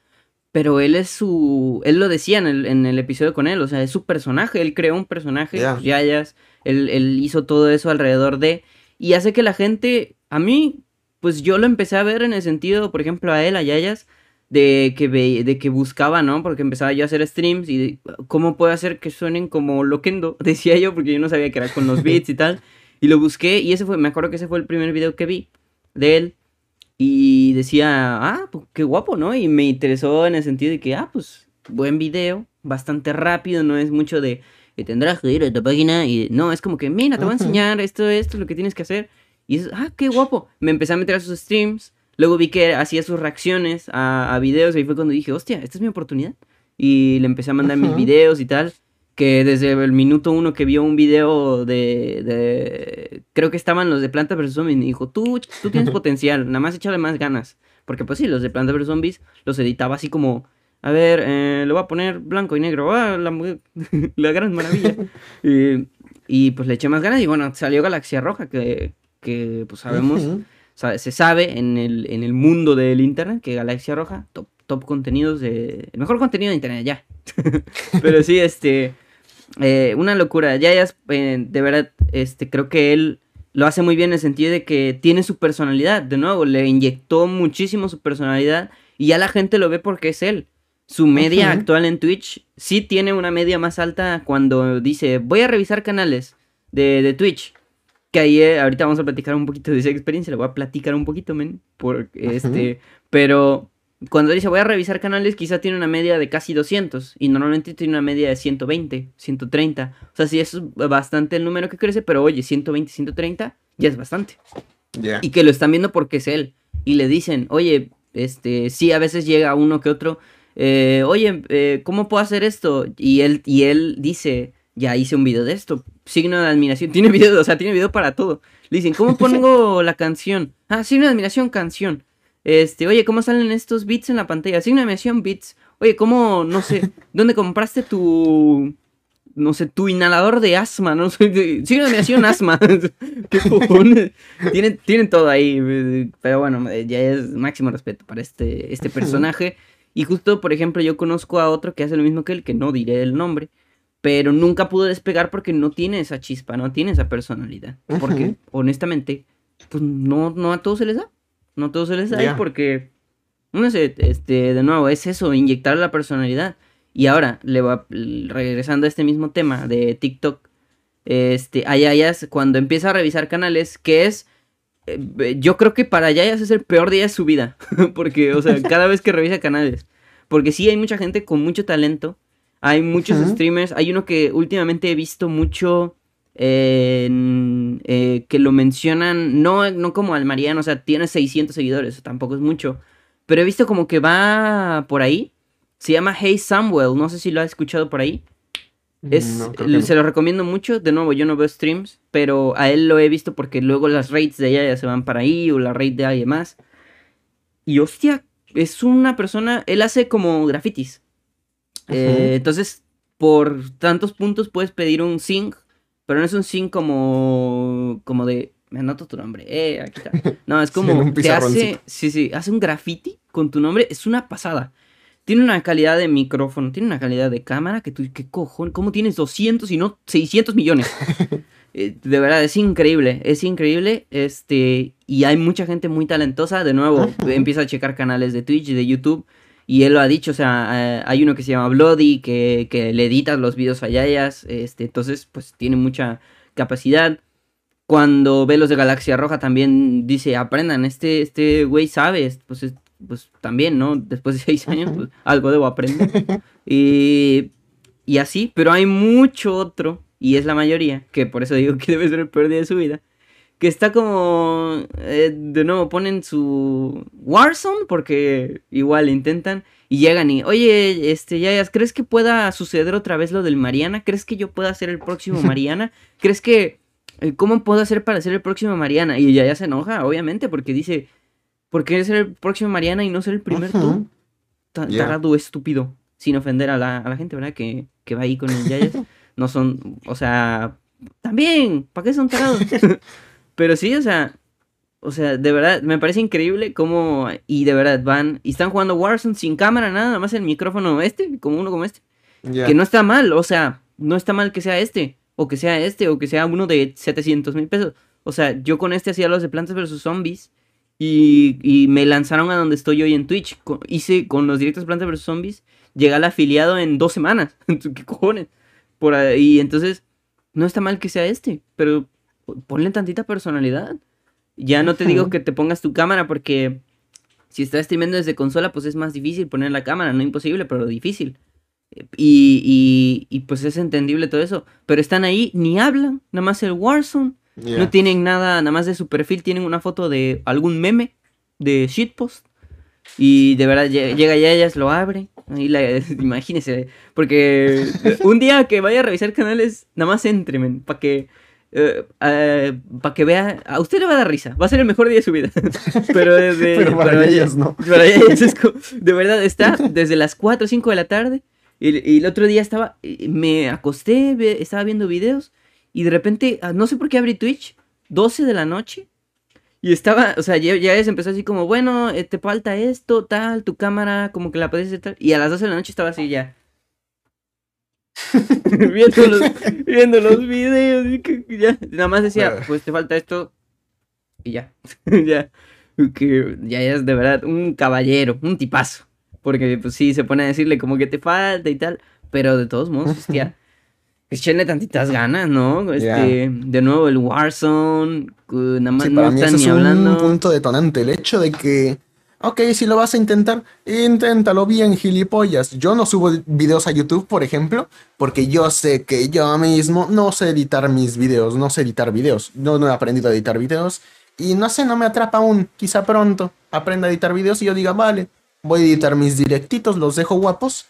pero él es su. Él lo decía en el, en el episodio con él, o sea, es su personaje. Él creó un personaje, Yayas, él, él hizo todo eso alrededor de. Y hace que la gente. A mí, pues yo lo empecé a ver en el sentido, por ejemplo, a él, a Yayas, de que, de que buscaba, ¿no? Porque empezaba yo a hacer streams y cómo puedo hacer que suenen como Loquendo, <laughs> decía yo, porque yo no sabía que era con los beats y tal. Y lo busqué y ese fue, me acuerdo que ese fue el primer video que vi de él. Y decía, ah, pues qué guapo, ¿no? Y me interesó en el sentido de que, ah, pues buen video, bastante rápido, no es mucho de, que tendrás que ir a tu página y no, es como que, mira, te voy a enseñar esto, esto, lo que tienes que hacer. Y es, ah, qué guapo. Me empecé a meter a sus streams, luego vi que hacía sus reacciones a, a videos y ahí fue cuando dije, hostia, esta es mi oportunidad. Y le empecé a mandar mis videos y tal que desde el minuto uno que vio un video de, de creo que estaban los de Planta vs Zombies, me dijo, tú, tú tienes <laughs> potencial, nada más échale más ganas. Porque pues sí, los de Planta vs Zombies los editaba así como, a ver, eh, lo voy a poner blanco y negro, ah, la, <laughs> la, gran maravilla. <laughs> y, y, pues le eché más ganas y bueno, salió Galaxia Roja, que, que pues sabemos, se sabe en el, en el mundo del internet que Galaxia Roja, top, top contenidos de... El mejor contenido de internet, ya. <laughs> Pero sí, este eh, una locura. Ya, ya, eh, de verdad, este, creo que él lo hace muy bien en el sentido de que tiene su personalidad. De nuevo, le inyectó muchísimo su personalidad y ya la gente lo ve porque es él. Su media actual en Twitch sí tiene una media más alta cuando dice, voy a revisar canales de, de Twitch. Que ahí eh, ahorita vamos a platicar un poquito de esa experiencia, le voy a platicar un poquito, men. Por, este, pero cuando dice voy a revisar canales, quizá tiene una media de casi 200 y normalmente tiene una media de 120, 130. O sea, sí es bastante el número que crece, pero oye, 120, 130 ya es bastante. Y que lo están viendo porque es él. Y le dicen, oye, este, sí, a veces llega uno que otro, eh, oye, eh, ¿cómo puedo hacer esto? Y él, y él dice, ya hice un video de esto, signo de admiración, tiene video, o sea, tiene video para todo. Le dicen, ¿cómo pongo <laughs> la canción? Ah, signo de admiración, canción. Este, oye, ¿cómo salen estos bits en la pantalla? Signo de admiración, bits. Oye, ¿cómo, no sé, <laughs> dónde compraste tu, no sé, tu inhalador de asma? No sé, signo de admiración, asma. <laughs> ¿Qué cojones? Tienen, tienen todo ahí, pero bueno, ya es máximo respeto para este, este personaje. Y justo, por ejemplo, yo conozco a otro que hace lo mismo que él, que no diré el nombre, pero nunca pudo despegar porque no tiene esa chispa, no tiene esa personalidad. Porque, honestamente, pues no, no a todos se les da. No todo se les da porque, no sé, este, de nuevo, es eso, inyectar la personalidad. Y ahora, le va, regresando a este mismo tema de TikTok, este, a Yayas, cuando empieza a revisar canales, que es, eh, yo creo que para Yayas es el peor día de su vida, <laughs> porque, o sea, cada vez que revisa canales, porque sí hay mucha gente con mucho talento, hay muchos streamers, hay uno que últimamente he visto mucho eh, que lo mencionan, no, no como al Mariano, o sea, tiene 600 seguidores, tampoco es mucho, pero he visto como que va por ahí. Se llama Hey Samuel, no sé si lo has escuchado por ahí. Es, Se lo recomiendo mucho, de nuevo yo no veo streams, pero a él lo he visto porque luego las raids de ella ya se van para ahí o la raid de alguien más. Y hostia, es una persona, él hace como grafitis. Eh, entonces, por tantos puntos puedes pedir un sync pero no es un sin como, como de, me anoto tu nombre, eh, aquí está. No, es <laughs> como, te hace, sí, sí, hace un graffiti con tu nombre, es una pasada. Tiene una calidad de micrófono, tiene una calidad de cámara que tú, ¿qué cojón? ¿Cómo tienes 200 y no 600 millones? <laughs> Eh, de verdad, es increíble, es increíble, este, y hay mucha gente muy talentosa, de nuevo, <laughs> empieza a checar canales de Twitch y de YouTube, y él lo ha dicho, o sea, hay uno que se llama Bloody, que, que le editas los videos a Yayas, este, entonces pues tiene mucha capacidad. Cuando ve los de Galaxia Roja también dice, aprendan, este, este güey sabe, pues, pues también, ¿no? Después de seis años, pues algo debo aprender. <laughs> y, y así, pero hay mucho otro, y es la mayoría, que por eso digo que debe ser el peor día de su vida, que está como, eh, de nuevo, ponen su Warzone, porque igual intentan, y llegan y, oye, este, ya, ¿crees que pueda suceder otra vez lo del Mariana? ¿Crees que yo pueda ser el próximo Mariana? ¿Crees que, eh, cómo puedo hacer para ser el próximo Mariana? Y ya, ya se enoja, obviamente, porque dice, ¿por qué ser el próximo Mariana y no ser el primer tú? Tarado estúpido, sin ofender a la, a la gente, ¿verdad? Que, que va ahí con el Yayas. no son, o sea, también, ¿para qué son tarados? <laughs> Pero sí, o sea, o sea, de verdad, me parece increíble cómo, y de verdad, van, y están jugando Warzone sin cámara, nada, nada más el micrófono este, como uno como este. Que no está mal, o sea, no está mal que sea este, o que sea este, o que sea uno de 700 mil pesos. O sea, yo con este hacía los de Plantas vs. Zombies, y, y, me lanzaron a donde estoy hoy en Twitch. Hice con los directos Plantas vs. Zombies, llegué al afiliado en dos semanas. <laughs> ¿Qué cojones? Por ahí, y entonces, no está mal que sea este, pero ponle tantita personalidad. Ya no te digo que te pongas tu cámara porque si estás streamando desde consola, pues es más difícil poner la cámara, no imposible, pero difícil. Y, y, pues es entendible todo eso. Pero están ahí, ni hablan, nada más el Warzone. No tienen nada, nada más de su perfil, tienen una foto de algún meme de shitpost. Y de verdad llega ya, ellas lo abre. Ahí la, <laughs> imagínese. Porque un día que vaya a revisar canales, nada más entremen. Para que eh, eh, para que vea, a usted le va a dar risa, va a ser el mejor día de su vida. <laughs> pero desde. para, ellos no. <laughs> de verdad, está desde las 4 o 5 de la tarde. Y, el otro día estaba, me acosté, estaba viendo videos. Y de repente, ah, no sé por qué abrí Twitch, 12 de la noche. Y estaba, o sea, ya, ya se empezó así como, bueno, eh, te falta esto, tal, tu cámara, como que la puedes hacer tal. Y a las 12 de la noche estaba así ya. <laughs> viendo, los, <laughs> viendo los videos y ya, nada más decía, pues te falta esto y ya, <laughs> ya, que ya es de verdad un caballero, un tipazo, porque pues sí, se pone a decirle como que te falta y tal, pero de todos modos, hostia, echenle tantitas ganas, ¿no? Este, de nuevo el Warzone, nada más no están ni hablando. un punto detonante, el hecho de que Ok, si lo vas a intentar, inténtalo bien, gilipollas. Yo no subo videos a YouTube, por ejemplo, porque yo sé que yo mismo no sé editar mis videos, no sé editar videos. No, no he aprendido a editar videos. Y no sé, no me atrapa aún. Quizá pronto aprenda a editar videos y yo diga, vale, voy a editar mis directitos, los dejo guapos.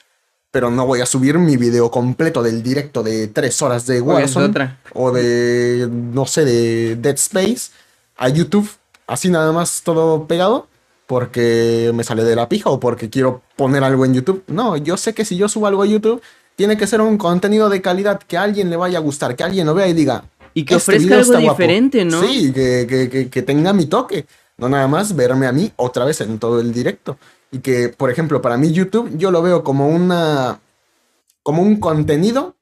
Pero no voy a subir mi video completo del directo de 3 horas de Warzone. O de, no sé, de Dead Space a YouTube. Así nada más todo pegado porque me sale de la pija o porque quiero poner algo en YouTube. No, yo sé que si yo subo algo a YouTube, tiene que ser un contenido de calidad que a alguien le vaya a gustar, que alguien lo vea y diga. Y que este ofrezca algo diferente, ¿no? Sí, que, tenga mi toque. No nada más verme a mí otra vez en todo el directo. Y que, por ejemplo, para mí YouTube yo lo veo como una. como un contenido,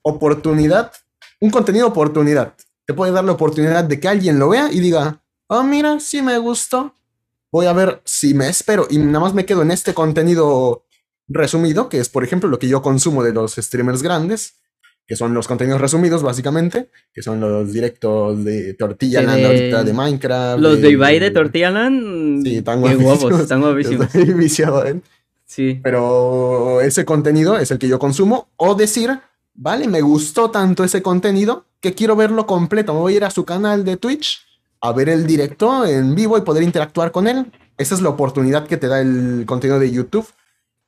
oportunidad. Un contenido oportunidad. Te puede dar la oportunidad de que alguien lo vea y diga, oh, mira, sí me gustó voy a ver si me espero y nada más me quedo en este contenido resumido, que es por ejemplo lo que yo consumo de los streamers grandes, que son los contenidos resumidos básicamente, que son los directos de Tortilla Land ahorita de Minecraft. Los de, Ibai de Tortilla Land. Sí, están guapos. están guapísimos. Estoy viciado ¿eh? Sí. Pero ese contenido es el que yo consumo. O decir, vale, me gustó tanto ese contenido que quiero verlo completo. Me voy a ir a su canal de Twitch a ver el directo en vivo y poder interactuar con él. Esa es la oportunidad que te da el contenido de YouTube.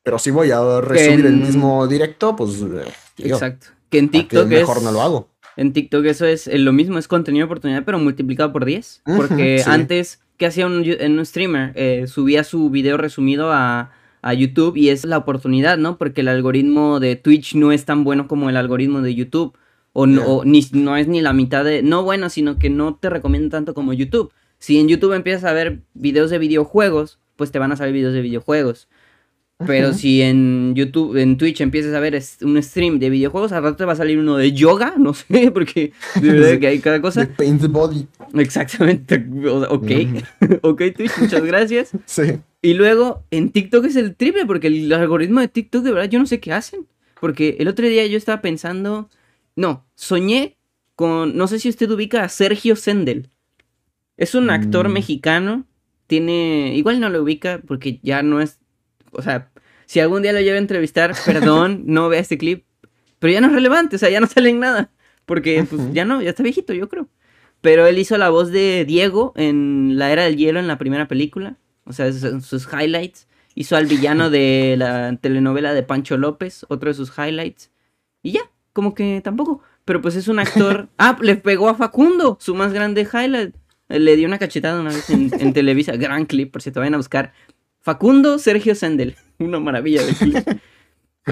Pero si voy a resumir el mismo directo, pues. Eh, Exacto. Que en TikTok mejor no lo hago. En TikTok eso es lo mismo, es contenido de oportunidad, pero multiplicado por 10. Porque antes, ¿qué hacía un, en un streamer? Eh, subía su video resumido a, a YouTube y es la oportunidad, ¿no? Porque el algoritmo de Twitch no es tan bueno como el algoritmo de YouTube. O, no, ni, no es ni la mitad de... No bueno, sino que no te recomiendo tanto como YouTube. Si en YouTube empiezas a ver videos de videojuegos, pues te van a salir videos de videojuegos. Pero si en YouTube, en Twitch empiezas a ver un stream de videojuegos, al rato te va a salir uno de yoga, <laughs> no sé, porque de verdad que hay cada cosa. De paint the body. Exactamente. Ok. <laughs> ok, Twitch, muchas gracias. <laughs> Sí. Y luego en TikTok es el triple, porque el algoritmo de TikTok, de verdad, yo no sé qué hacen. Porque el otro día yo estaba pensando no, soñé con. No sé si usted ubica a Sergio Sendel. Es un actor mm. mexicano. Tiene. Igual no lo ubica porque ya no es. O sea, si algún día lo llevo a entrevistar, <laughs> perdón, no vea este clip. Pero ya no es relevante, o sea, ya no <laughs> sale en nada. Porque pues, ya no, ya está viejito, yo creo. Pero él hizo la voz de Diego en La Era del Hielo en la primera película. O sea, sus, sus highlights. Hizo al villano de la telenovela de Pancho López, otro de sus highlights. Y ya, como que tampoco. Pero pues es un actor. <laughs> Ah, le pegó a Facundo, su más grande highlight. Le dio una cachetada una vez en, en Televisa. Gran clip, por si te vayan a buscar. Facundo Sergio Sendel. <laughs> Una maravilla de clip.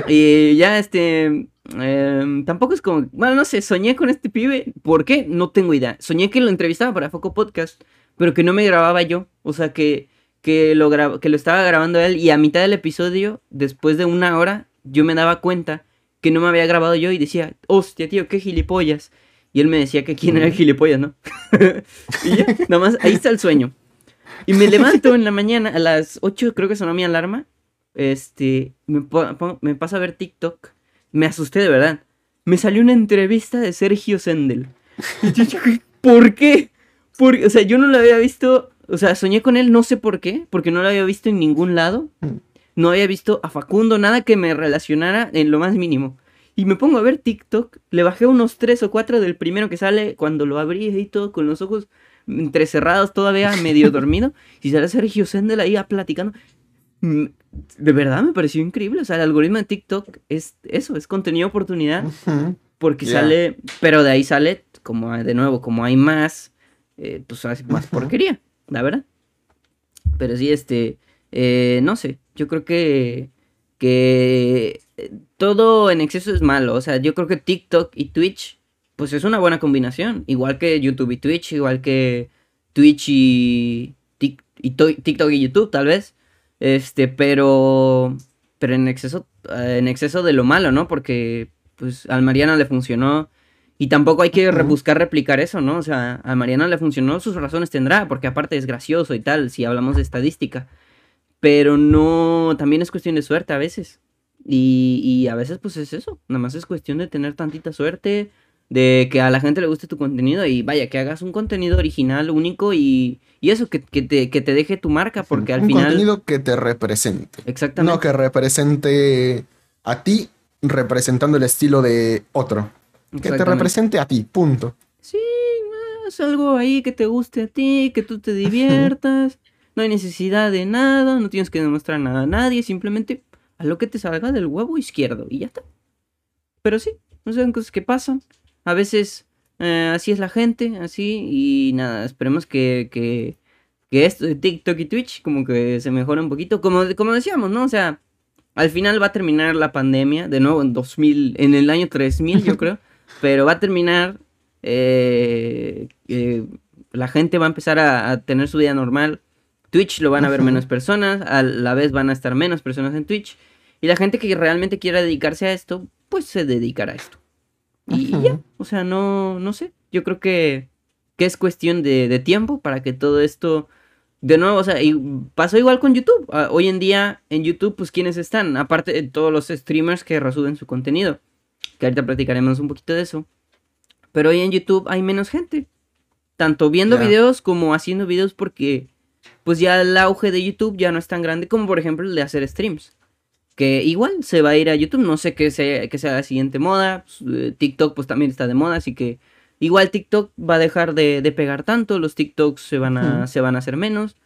Y ya, este. em, tampoco es como. Bueno, no sé, soñé con este pibe. ¿Por qué? No tengo idea. Soñé que lo entrevistaba para Foco Podcast, pero que no me grababa yo. O sea, que, que, lo, que lo estaba grabando él. Y a mitad del episodio, después de una hora, yo me daba cuenta que no me había grabado yo y decía, hostia, tío, qué gilipollas. Y él me decía que quién era el gilipollas, ¿no? <laughs> y ya, nada más, ahí está el sueño. Y me levanto en la mañana, a las 8 creo que sonó mi alarma. Este, me, me paso a ver TikTok. Me asusté de verdad. Me salió una entrevista de Sergio Sendel. Y yo ¿por qué? Porque, o sea, yo no lo había visto. O sea, soñé con él, no sé por qué, porque no lo había visto en ningún lado. No había visto a Facundo, nada que me relacionara en lo más mínimo. Y me pongo a ver TikTok, le bajé unos 3 o 4 del primero que sale cuando lo abrí y todo con los ojos entrecerrados, todavía medio <laughs> dormido. Y sale Sergio Sendel ahí a platicando. Mm, De verdad me pareció increíble. O sea, el algoritmo de TikTok es eso, es contenido de oportunidad. Porque sale, pero de ahí sale, como de nuevo, como hay más, eh, pues más porquería, la verdad. Pero sí, este, eh, no sé, yo creo que, que eh, todo en exceso es malo. O sea, yo creo que TikTok y Twitch, pues es una buena combinación. Igual que YouTube y Twitch, igual que Twitch y, y to- TikTok y YouTube, tal vez. Este, pero, pero en exceso, eh, en exceso de lo malo, ¿no? Porque, pues, al Mariano le funcionó. Y tampoco hay que buscar replicar eso, ¿no? O sea, a Mariano le funcionó, sus razones tendrá, porque aparte es gracioso y tal, si hablamos de estadística. Pero no, también es cuestión de suerte a veces. Y, y a veces pues es eso, nada más es cuestión de tener tantita suerte, de que a la gente le guste tu contenido y vaya, que hagas un contenido original, único y, y eso, que, que te, que te deje tu marca, porque al un final... contenido que te represente. Exactamente. No que represente a ti representando el estilo de otro. Que te represente a ti, punto. Sí, es algo ahí que te guste a ti, que tú te diviertas. <laughs> No hay necesidad de nada, no tienes que demostrar nada a nadie, simplemente a lo que te salga del huevo izquierdo y ya está. Pero sí, no son cosas que pasan. A veces eh, así es la gente, así, y nada, esperemos que, que, que esto de TikTok y Twitch como que se mejore un poquito. Como, como decíamos, ¿no? O sea, al final va a terminar la pandemia, de nuevo en 2000, en el año 3000 yo creo, <laughs> pero va a terminar eh, eh, la gente va a empezar a, a tener su vida normal. Twitch lo van a ver menos personas, a la vez van a estar menos personas en Twitch. Y la gente que realmente quiera dedicarse a esto, pues se dedicará a esto. Y ya, o sea, no, no sé. Yo creo que, que es cuestión de, de tiempo para que todo esto, de nuevo, o sea, y pasó igual con YouTube. Ah, hoy en día en YouTube, pues, ¿quiénes están? Aparte de todos los streamers que resuben su contenido. Que ahorita platicaremos un poquito de eso. Pero hoy en YouTube hay menos gente. Tanto viendo videos como haciendo videos porque pues ya el auge de YouTube ya no es tan grande como por ejemplo el de hacer streams. Que igual se va a ir a YouTube, no sé qué sea, qué sea la siguiente moda. pues, eh, TikTok pues también está de moda, así que igual TikTok va a dejar de, de pegar tanto, los TikToks se van a, se van a hacer menos.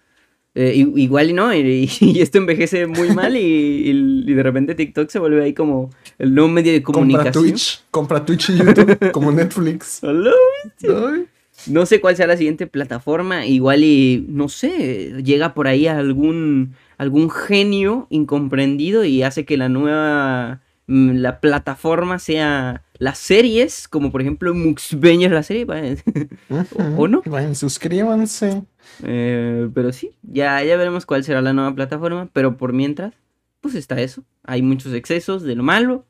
Eh, igual y no, y, <laughs> y esto envejece muy mal y, y- y de repente TikTok se vuelve ahí como el nuevo medio de Compra comunicación. Twitch, compra Twitch y YouTube como Netflix. <laughs> Ay, No sé cuál sea la siguiente plataforma, igual y no sé, llega por ahí algún algún genio incomprendido y hace que la nueva mm, la plataforma sea las series, como por ejemplo Muxbeños la serie. <laughs> ¿O no? Vayan, suscríbanse. eh, pero sí, ya ya veremos cuál será la nueva plataforma, pero por mientras pues está eso, hay muchos excesos de lo malo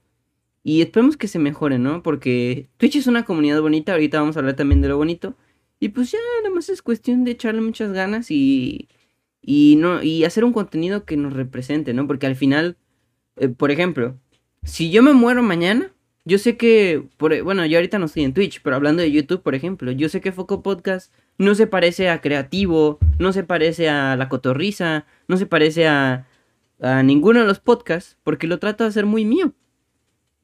y esperemos que se mejore, ¿no? Porque Twitch es una comunidad bonita, ahorita vamos a hablar también de lo bonito. Y pues ya nada más es cuestión de echarle muchas ganas y, y, no, y hacer un contenido que nos represente, ¿no? Porque al final, eh, por ejemplo, si yo me muero mañana, yo sé que, bueno, yo ahorita no estoy en Twitch, pero hablando de YouTube, por ejemplo, yo sé que Foco Podcast no se parece a Creativo, no se parece a La Cotorriza, no se parece a, a ninguno de los podcasts, porque lo trato de hacer muy mío.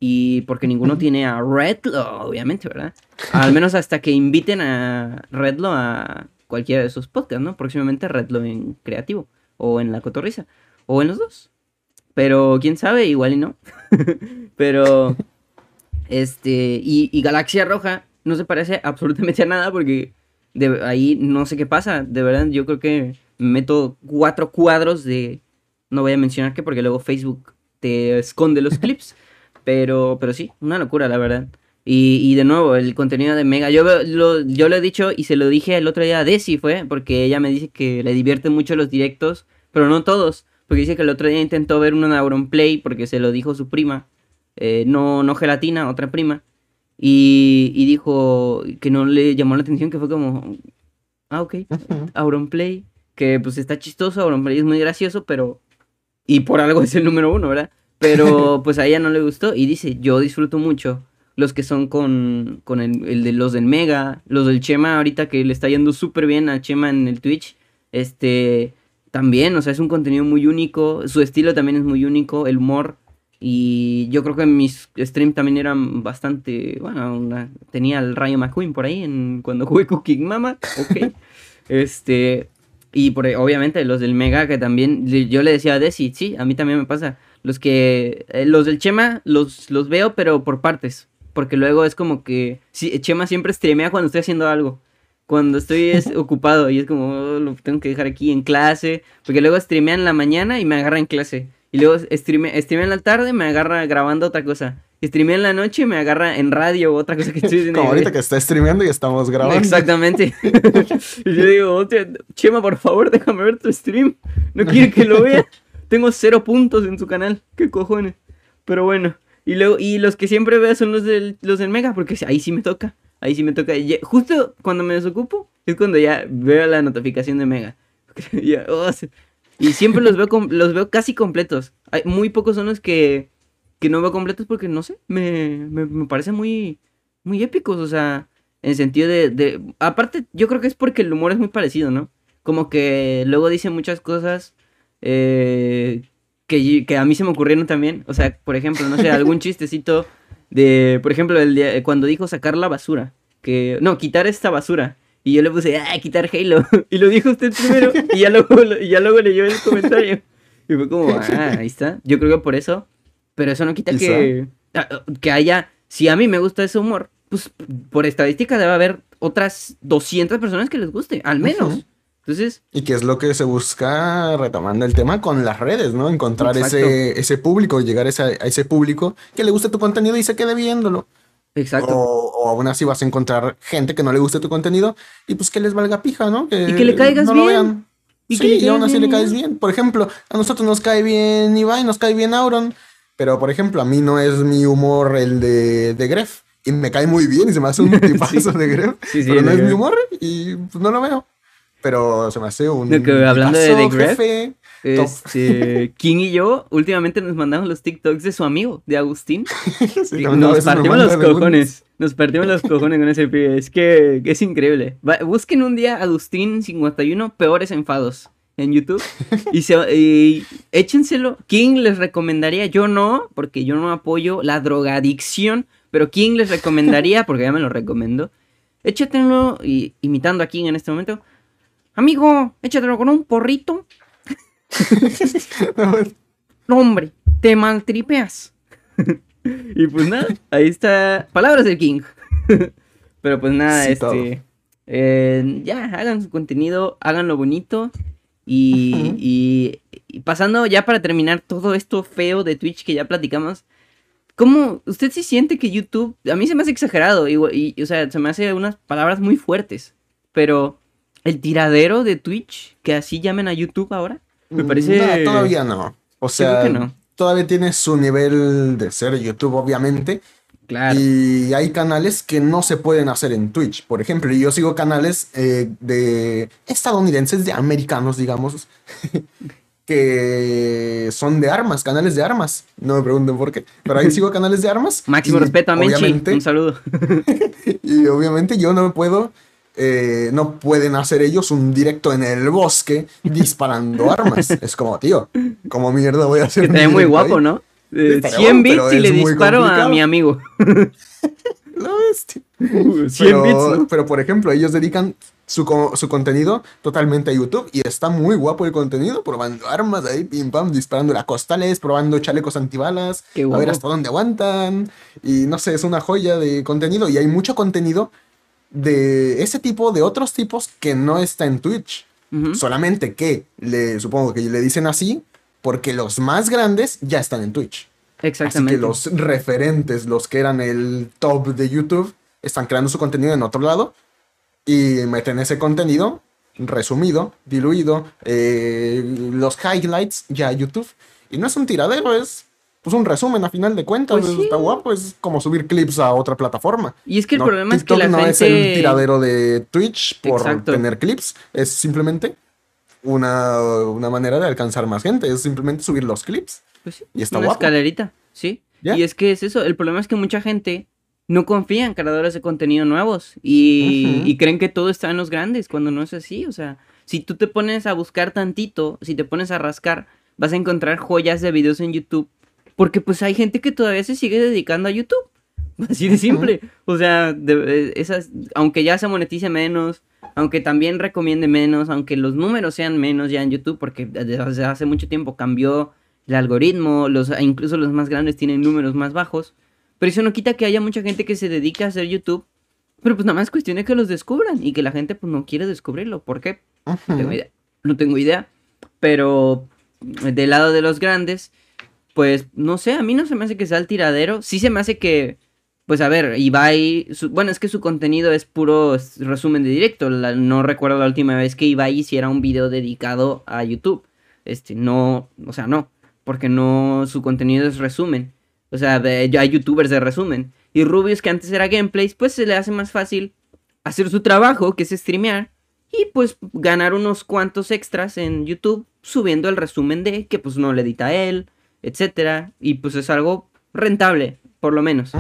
Y porque ninguno tiene a Redlo, obviamente, ¿verdad? Al menos hasta que inviten a Redlo a cualquiera de sus podcasts, ¿no? Próximamente Redlo en Creativo, o en La Cotorriza, o en los dos. Pero quién sabe, igual y no. <laughs> Pero, este, y, y Galaxia Roja no se parece absolutamente a nada porque de ahí no sé qué pasa. De verdad, yo creo que meto cuatro cuadros de. No voy a mencionar qué porque luego Facebook te esconde los clips. <laughs> Pero, pero sí, una locura, la verdad. Y, y de nuevo, el contenido de Mega. Yo, lo, yo lo he dicho y se lo dije el otro día a Desi, fue, porque ella me dice que le divierte mucho los directos, pero no todos. Porque dice que el otro día intentó ver un Auronplay porque se lo dijo su prima. eh, no, no gelatina, otra prima. Y, y dijo que no le llamó la atención, que fue como, ah, ok, Auronplay, que pues está chistoso, Auronplay es muy gracioso, pero, y por algo es el número uno, ¿verdad? Pero <laughs> pues a ella no le gustó y dice, yo disfruto mucho los que son con, con el, el de los del Mega, los del Chema ahorita que le está yendo súper bien al Chema en el Twitch, este, también, o sea, es un contenido muy único, su estilo también es muy único, el humor, y yo creo que mis streams también eran bastante, bueno, una- tenía el Rayo McQueen por ahí en, cuando jugué Cooking Mama, ok, <laughs> este, y por, obviamente los del Mega que también, yo le decía a Desi, sí, a mí también me pasa, los que, eh, los del Chema los, los veo pero por partes, porque luego es como que, sí, Chema siempre streamea cuando estoy haciendo algo. Cuando estoy es, <laughs> ocupado y es como, "Oh, lo tengo que dejar aquí en clase. Porque luego streamea en la mañana y me agarra en clase. Y luego streamea, streamea en la tarde y me agarra grabando otra cosa. Streamea en la noche y me agarra en radio o otra cosa que <laughs> estoy haciendo. Como ahorita que está streameando y estamos grabando. Exactamente. <laughs> y yo digo, "Hostia, Chema, por favor, déjame ver tu stream. No quiero que lo vea. Tengo cero puntos en su canal. ¿Qué cojones? Pero bueno. Y luego, y los que siempre veo son los del, los del Mega, porque ahí sí me toca. Ahí sí me toca. Justo cuando me desocupo, es cuando ya veo la notificación de Mega. <laughs> Oh, y siempre los veo <laughs> los veo casi completos. Hay muy pocos son los que, que no veo completos porque no sé, me, me, me parecen muy, muy épicos. O sea, en sentido de, de. Aparte, yo creo que es porque el humor es muy parecido, ¿no? Como que luego dice muchas cosas eh, que, a mí se me ocurrieron también. O sea, por ejemplo, no sé, algún <laughs> chistecito de. Por ejemplo, el de- cuando dijo sacar la basura. Que. No, quitar esta basura. Y yo le puse, ah, quitar Halo. <laughs> Y lo dijo usted primero. Y ya luego, y ya luego leyó el comentario. Y fue como, ah, ahí está. Yo creo que por eso. Pero eso no quita que, ah, que haya. Si a mí me gusta ese humor, pues por estadística debe haber otras 200 personas que les guste, al menos. Entonces, Y que es lo que se busca retomando el tema con las redes, ¿no? Encontrar ese, ese público, llegar a ese, a ese público que le guste tu contenido y se quede viéndolo. exacto. O, o aún así vas a encontrar gente que no le guste tu contenido y pues que les valga pija, ¿no? Y que le caigas no lo bien. vean. Y sí, que y aún así bien le caes bien. Por ejemplo, a nosotros nos cae bien Ibai, nos cae bien Auron, pero por ejemplo, a mí no es mi humor el de, de Gref. Y me cae muy bien y se me hace un <laughs> tipazo de Gref. Sí, sí, pero no es mi humor y pues no lo veo. Pero se me hace un. No, que hablando de- de tipazo, Gref, jefe. Este, King y yo últimamente nos mandamos los TikToks de su amigo, de Agustín. <laughs> Sí, nos partimos los cojones. Nos partimos los cojones con ese pibe. Es que, que es increíble. Va- busquen un día Agustín 51 peores enfados en YouTube <laughs> y, se, y échenselo. King les recomendaría, yo no, porque yo no apoyo la drogadicción, pero King les recomendaría, <laughs> porque ya me lo recomendó. Échatelo y, imitando a King en este momento. Amigo, échatelo con un porrito. <laughs> No, hombre, te maltripeas. y pues nada, ahí está. Palabras del King. <laughs> Pero pues nada, Sí, este. eh, ya, hagan su contenido, háganlo bonito. Y, y- y pasando ya para terminar todo esto feo de Twitch que ya platicamos. ¿Cómo usted sí siente que YouTube, a mí se me hace exagerado, y, y, o sea, se me hace unas palabras muy fuertes, pero el tiradero de Twitch, que así llamen a YouTube ahora, me parece... No, todavía no. O sea, que no. todavía tiene su nivel de ser YouTube, obviamente. Claro. Y hay canales que no se pueden hacer en Twitch. Por ejemplo, yo sigo canales eh, de estadounidenses, de americanos, digamos, <laughs> que son de armas, canales de armas. No me pregunten por qué, pero ahí sigo canales de armas. <laughs> Máximo respeto a Menchi, un saludo. <laughs> Y obviamente yo no puedo, eh, no pueden hacer ellos un directo en el bosque disparando <laughs> armas. Es como, tío, ¿cómo mierda voy a hacer Que un te muy guapo, ahí? ¿no? eh, Estaría 100 bueno, pero bits y le disparo a mi amigo. <laughs> Lo bestia. 100 Pero, bits, ¿no? pero, por ejemplo, ellos dedican su, su contenido totalmente a YouTube y está muy guapo el contenido, probando armas ahí, pim pam, disparando a costales, probando chalecos antibalas, Qué a ver hasta dónde aguantan. Y no sé, es una joya de contenido y hay mucho contenido de ese tipo, de otros tipos que no está en Twitch. Solamente que le supongo que le dicen así porque los más grandes ya están en Twitch. Así Exactamente. que los referentes, los que eran el top de YouTube, están creando su contenido en otro lado y meten ese contenido resumido, diluido, eh, los highlights ya a YouTube. Y no es un tiradero, es pues un resumen a final de cuentas. Pues sí. Está guapo, es como subir clips a otra plataforma. Y es que el No, problema es que la no gente... es el tiradero de Twitch por Exacto. tener clips, es simplemente una, una manera de alcanzar más gente, es simplemente subir los clips. Pues sí, Y está una guapo. escalerita, sí. Ya. Y es que es eso, el problema es que mucha gente no confía en creadores de contenido nuevos y creen que todo está en los grandes, cuando no es así, o sea, si tú te pones a buscar tantito, si te pones a rascar, vas a encontrar joyas de videos en YouTube, porque pues hay gente que todavía se sigue dedicando a YouTube, <laughs> así de simple, o sea, de- eh, esas, aunque ya se monetice menos, aunque también recomiende menos, aunque los números sean menos ya en YouTube, porque desde hace mucho tiempo cambió el algoritmo, los, incluso los más grandes tienen números más bajos, pero eso no quita que haya mucha gente que se dedica a hacer YouTube, pero pues nada más es cuestión de que los descubran y que la gente pues no quiere descubrirlo, ¿por qué? No tengo idea, no tengo idea, pero del lado de los grandes, pues no sé, a mí no se me hace que sea el tiradero, sí se me hace que, pues a ver, Ibai, su- bueno, es que su contenido es puro resumen de directo, no recuerdo la última vez que Ibai hiciera un video dedicado a YouTube, este, no, o sea, no, porque no, su contenido es resumen, o sea, hay youtubers de resumen, y Rubius que antes era gameplays, pues se le hace más fácil hacer su trabajo, que es streamear, y pues ganar unos cuantos extras en YouTube subiendo el resumen de que pues no le edita él, etcétera, y pues es algo rentable, por lo menos.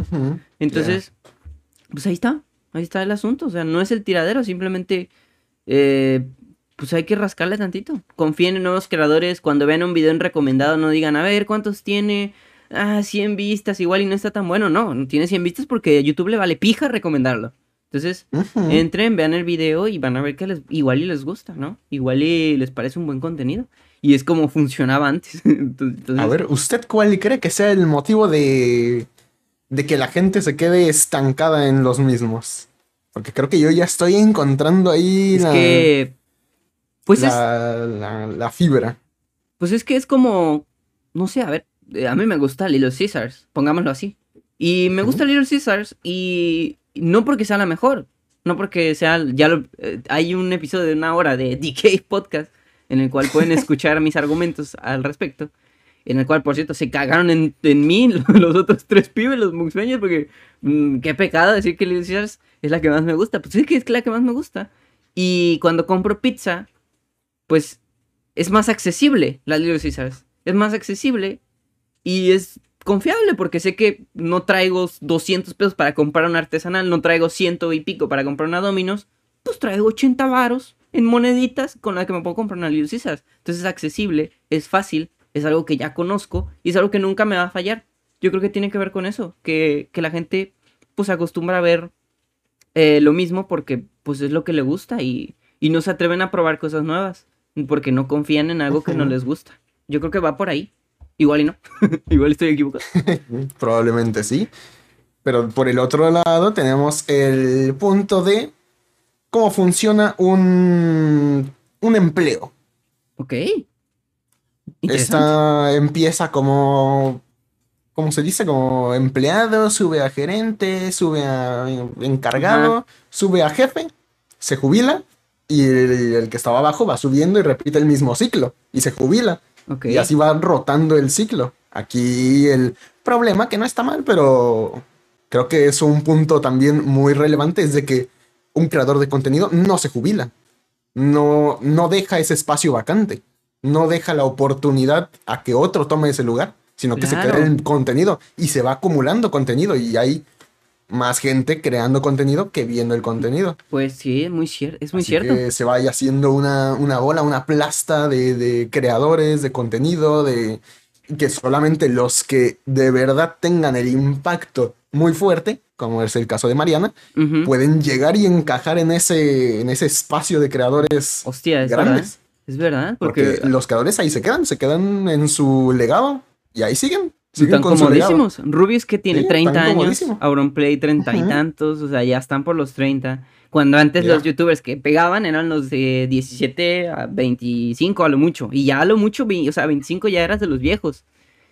Entonces, pues ahí está, ahí está el asunto, o sea, no es el tiradero, simplemente eh, pues hay que rascarle tantito. Confíen en nuevos creadores, cuando vean un video en recomendado no digan, a ver, ¿cuántos tiene? Ah, 100 vistas, igual y no está tan bueno, no, no tiene 100 vistas porque a YouTube le vale pija recomendarlo. Entonces, entren, vean el video y van a ver que les, igual y les gusta, ¿no? Igual y les parece un buen contenido. Y es como funcionaba antes. <laughs> Entonces, A ver, ¿usted cuál cree que sea el motivo de, de que la gente se quede estancada en los mismos? Porque creo que yo ya estoy encontrando ahí es la, que... Pues es, la, la- la fibra. pues es que es como... No sé, a ver, eh, a mí me gusta Little Caesars, pongámoslo así. Y me gusta Little Caesars y no porque sea la mejor, no porque sea... Ya lo- eh, hay un episodio de una hora de DK Podcast en el cual pueden escuchar mis argumentos al respecto. En el cual, por cierto, se cagaron en, en mí <laughs> los otros tres pibes, los muxmeños, porque mm, qué pecado decir que Little Caesars es la que más me gusta. Pues sí que es la que más me gusta. Y cuando compro pizza, pues es más accesible la Little Caesars. Es más accesible y es confiable porque sé que no traigo 200 pesos para comprar una artesanal, no traigo ciento y pico para comprar una Domino's, pues traigo 80 varos en moneditas con la que me puedo comprar una Caesars. Entonces es accesible, es fácil, es algo que ya conozco y es algo que nunca me va a fallar. Yo creo que tiene que ver con eso, que, que la gente pues se acostumbra a ver eh, lo mismo porque pues es lo que le gusta y, y no se atreven a probar cosas nuevas porque no confían en algo que no les gusta. Yo creo que va por ahí. Igual y no. <laughs> Igual estoy equivocado. <laughs> Probablemente sí. Pero por el otro lado tenemos el punto de cómo funciona un, un empleo. Ok. Esta empieza como, ¿cómo se dice? Como empleado, sube a gerente, sube a encargado, sube a jefe, se jubila y el, el que estaba abajo va subiendo y repite el mismo ciclo y se jubila. Ok. Y así va rotando el ciclo. Aquí el problema, que no está mal, pero creo que es un punto también muy relevante, es de que un creador de contenido no se jubila. No, no deja ese espacio vacante. No deja la oportunidad a que otro tome ese lugar, sino que se crea el contenido y se va acumulando contenido y hay más gente creando contenido que viendo el contenido. Pues sí, es muy, cier- es muy Así cierto. que se vaya haciendo una, una bola, una plasta de, de creadores, de contenido, de... que solamente los que de verdad tengan el impacto muy fuerte, como es el caso de Mariana, pueden llegar y encajar en ese, en ese espacio de creadores Hostia, es grandes. verdad. Es verdad, Porque, porque, los creadores ahí se quedan, se quedan en su legado y ahí siguen. Siguen están con su legado. comodísimos. Rubius que tiene Sí, 30 están años. Auronplay 30 y Ujú. tantos, o sea, ya están por los 30. Cuando antes los youtubers que pegaban eran los de 17 a 25 a lo mucho. Y ya a lo mucho, o sea, 25 ya eras de los viejos.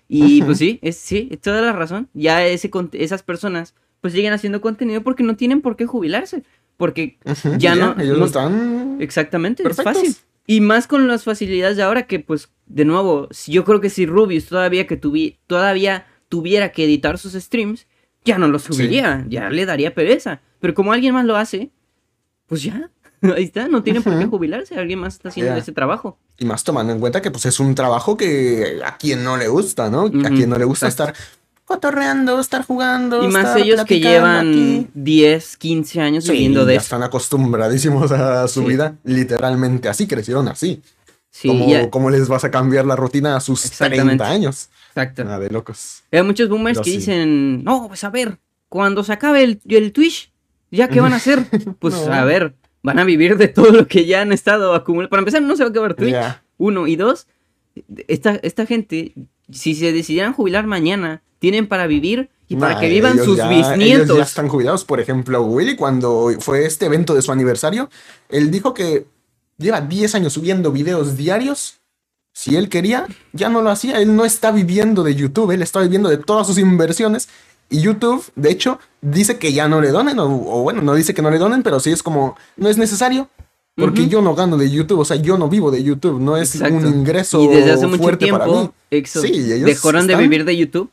Y pues sí, es, sí, es toda la razón. Ya ese, esas personas pues siguen haciendo contenido porque no tienen por qué jubilarse. Porque ya no- Ellos no- están. Exactamente, Perfectos. es fácil. Y más con las facilidades de ahora que, pues, de nuevo, yo creo que si Rubius todavía que tuvi todavía tuviera que editar sus streams, ya no los subiría, ya le daría pereza. Pero como alguien más lo hace, pues ya, <laughs> ahí está, no tiene por qué jubilarse, alguien más está haciendo ese trabajo. Y más tomando en cuenta que pues es un trabajo que a quien no le gusta, ¿no? A quien no le gusta exacto. estar cotorreando, estar jugando. Y más estar ellos que llevan aquí. 10, 15 años Sí, viviendo de ya eso. están acostumbradísimos a su Sí. vida, literalmente así, crecieron así. Sí, ¿Cómo, ya- cómo les vas a cambiar la rutina a sus Exactamente. 30 años? exacto. Nada de locos. Hay muchos boomers Pero que sí. dicen, no, pues a ver, cuando se acabe el, el Twitch, ¿ya qué van a hacer? <laughs> Pues No. a ver, van a vivir de todo lo que ya han estado acumulando. Para empezar, no se va a acabar Twitch. Uno. Y dos, esta, esta gente, si se decidieran jubilar mañana, tienen para vivir y para Nah, que vivan sus ya- Ellos ya bisnietos. están jubilados. Por ejemplo, Willy, cuando fue este evento de su aniversario, él dijo que lleva 10 años subiendo videos diarios. Si él quería, ya no lo hacía. Él no está viviendo de YouTube, él está viviendo de todas sus inversiones. Y YouTube, de hecho, dice que ya no le donen, o, o bueno, no dice que no le donen, pero sí es como, no es necesario. Porque Ujú. yo no gano de YouTube, o sea, yo no vivo de YouTube, no es Exacto. un ingreso Y desde hace mucho fuerte para mí. tiempo, Sí, ellos dejaron de están- vivir de YouTube.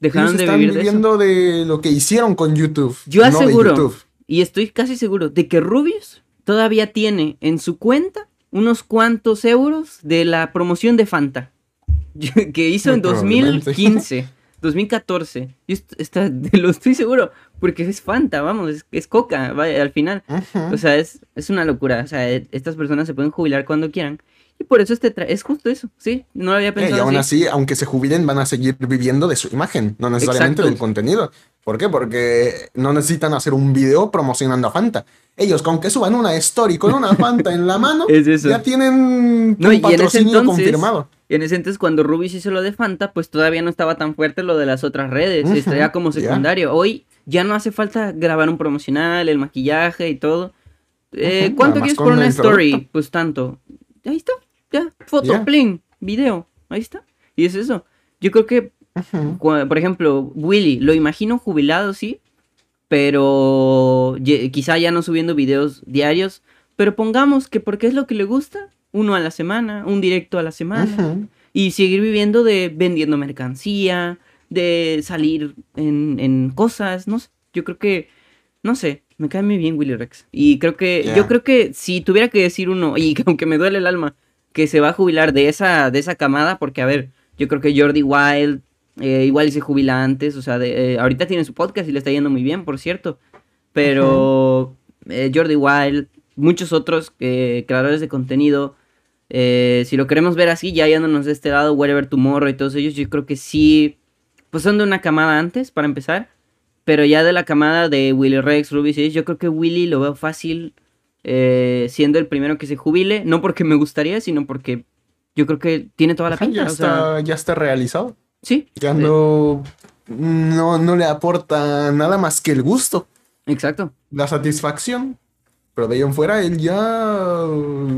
Dejaron Ellos de vivir de eso. viviendo de lo que hicieron con YouTube. Yo no aseguro, YouTube. y estoy casi seguro, de que Rubius todavía tiene en su cuenta unos cuantos euros de la promoción de Fanta. <laughs> Que hizo en Muy probablemente. 2015, 2014. Yo est- está- <laughs> lo estoy seguro, porque es Fanta, vamos, es, es coca, vaya, al final. O sea, es, es una locura. O sea, e- estas personas se pueden jubilar cuando quieran. Y por eso este tra- es justo eso, ¿sí? No lo había Eh, y pensado aún así. así, aunque se jubilen, van a seguir viviendo de su imagen, no necesariamente Exacto. del contenido. ¿Por qué? Porque no necesitan hacer un video promocionando a Fanta. Ellos, con que suban una story con una Fanta en la mano, <laughs> Es ya tienen No, un y en ese patrocinio entonces, confirmado. en ese entonces cuando Rubius hizo lo de Fanta, pues todavía no estaba tan fuerte lo de las otras redes, Ujú, estaría como secundario. Hoy ya no hace falta grabar un promocional, el maquillaje y todo. Eh, ¿Cuánto quieres por una story? producto. Pues tanto. Ahí está, ya, foto, pling, video, ahí está. Y es eso. Yo creo que, por ejemplo, Willy, lo imagino jubilado, sí, pero quizá ya no subiendo videos diarios, pero pongamos que porque es lo que le gusta, uno a la semana, un directo a la semana, y seguir viviendo de vendiendo mercancía, de salir en, en cosas, no sé, yo creo que, no sé, me cae muy bien Willy Rex. Y creo que, yo creo que si tuviera que decir uno, y que <laughs> aunque me duele el alma, que se va a jubilar de esa, de esa camada, porque a ver, yo creo que Jordi Wild, eh, igual se jubila antes, o sea, de, eh, ahorita tiene su podcast y le está yendo muy bien, por cierto. Pero eh, Jordi Wild, muchos otros eh, creadores de contenido, si lo queremos ver así, ya yéndonos de este lado, Whatever Tomorrow y todos ellos, yo creo que sí, pues son de una camada antes, para empezar. Pero ya de la camada de Willy Rex, Ruby yo creo que Willy lo veo fácil eh, siendo el primero que se jubile. No porque me gustaría, sino porque yo creo que tiene toda la Ajá, pinta. ya, o sea, está, ya está realizado. sí. Ya no, no, no le aporta nada más que el gusto, Exacto. la satisfacción. Pero de ahí en fuera, él ya.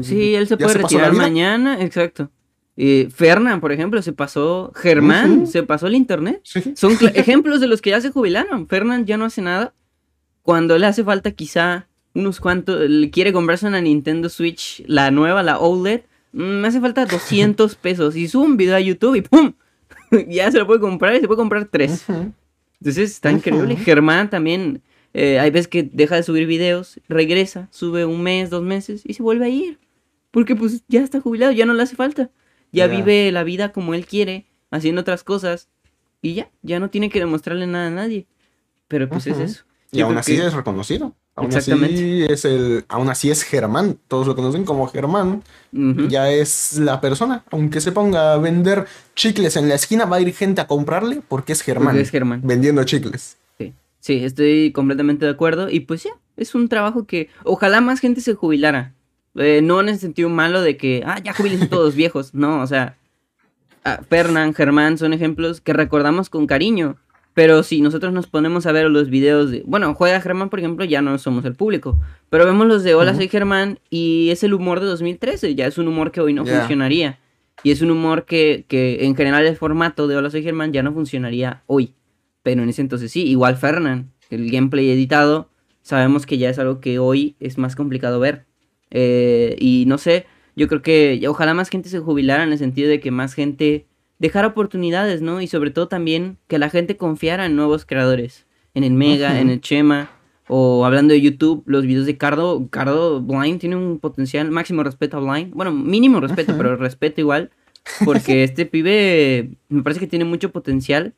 Sí, él se puede retirar mañana, exacto. Eh, Fernan, por ejemplo, se pasó. Germán, se pasó el internet. Sí. Son <laughs> ejemplos de los que ya se jubilaron. Fernan ya no hace nada. Cuando le hace falta quizá unos cuantos, le quiere comprarse una Nintendo Switch, la nueva, la OLED, mm, me hace falta <laughs> 200 pesos. Y sube un video a YouTube y ¡pum! <laughs> ya se lo puede comprar y se puede comprar tres. Entonces está increíble. Germán también, eh, hay veces que deja de subir videos, regresa, sube un mes, dos meses y se vuelve a ir. Porque pues ya está jubilado, ya no le hace falta. Ya vive la vida como él quiere, haciendo otras cosas. Y ya, ya no tiene que demostrarle nada a nadie. Pero pues es eso. Y Yo aún así que- es reconocido. Aún Exactamente. así es el, aún así es Germán. Todos lo conocen como Germán. Ya es la persona. Aunque se ponga a vender chicles en la esquina, va a ir gente a comprarle porque es Germán. Porque es Germán. Vendiendo chicles. Sí, sí, estoy completamente de acuerdo. Y pues ya, es un trabajo que ojalá más gente se jubilara. Eh, no en el sentido malo de que, ah, ya jubilen todos <laughs> viejos. No, o sea, Fernán, Germán son ejemplos que recordamos con cariño. Pero si nosotros nos ponemos a ver los videos de. Bueno, juega Germán, por ejemplo, ya no somos el público. Pero vemos los de Hola, soy Germán y es el humor de 2013. Ya es un humor que hoy no funcionaría. Y es un humor que, que en general el formato de Hola, soy Germán ya no funcionaría hoy. Pero en ese entonces sí, igual Fernan, el gameplay editado, sabemos que ya es algo que hoy es más complicado ver. Eh, y no sé, yo creo que ojalá más gente se jubilara en el sentido de que más gente dejara oportunidades, ¿no? Y sobre todo también que la gente confiara en nuevos creadores, en el Mega, en el Chema, o hablando de YouTube, los videos de Cardo, Cardo Blind tiene un potencial, máximo respeto a Blind, bueno, mínimo respeto, pero respeto igual, <laughs> porque este pibe me parece que tiene mucho potencial.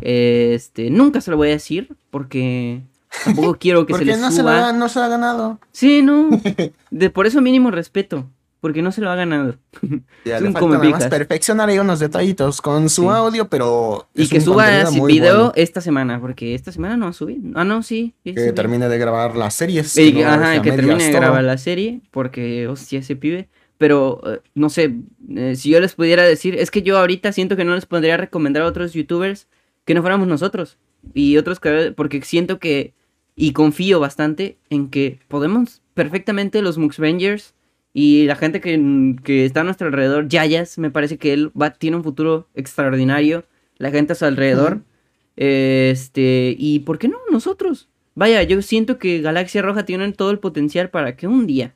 Este, nunca se lo voy a decir porque tampoco <laughs> quiero que se le no se, lo suba. ha, no se lo ha ganado. Sí, no. <laughs> De por eso mínimo respeto, porque no se lo ha ganado. <laughs> Ya Es le un falta nada más perfeccionar ahí unos detallitos con su Sí. audio, pero. Y que suba video bueno. esta semana, porque esta semana no ha subido. Ah, no, sí. sí Que termine de grabar las series. Y que que- no ajá, a que termine de todo. grabar la serie, porque, hostia, ese pibe. Pero, eh, no sé, eh, si yo les pudiera decir, es que yo ahorita siento que no les podría recomendar a otros youtubers que no fuéramos nosotros. Y otros creadores, porque siento que, y confío bastante en que podemos perfectamente los Muxvengers y la gente que, que está a nuestro alrededor, Yayas, me parece que él va, tiene un futuro extraordinario. La gente a su alrededor. Este, y ¿por qué no nosotros? Vaya, yo siento que Galaxia Roja tiene todo el potencial para que un día,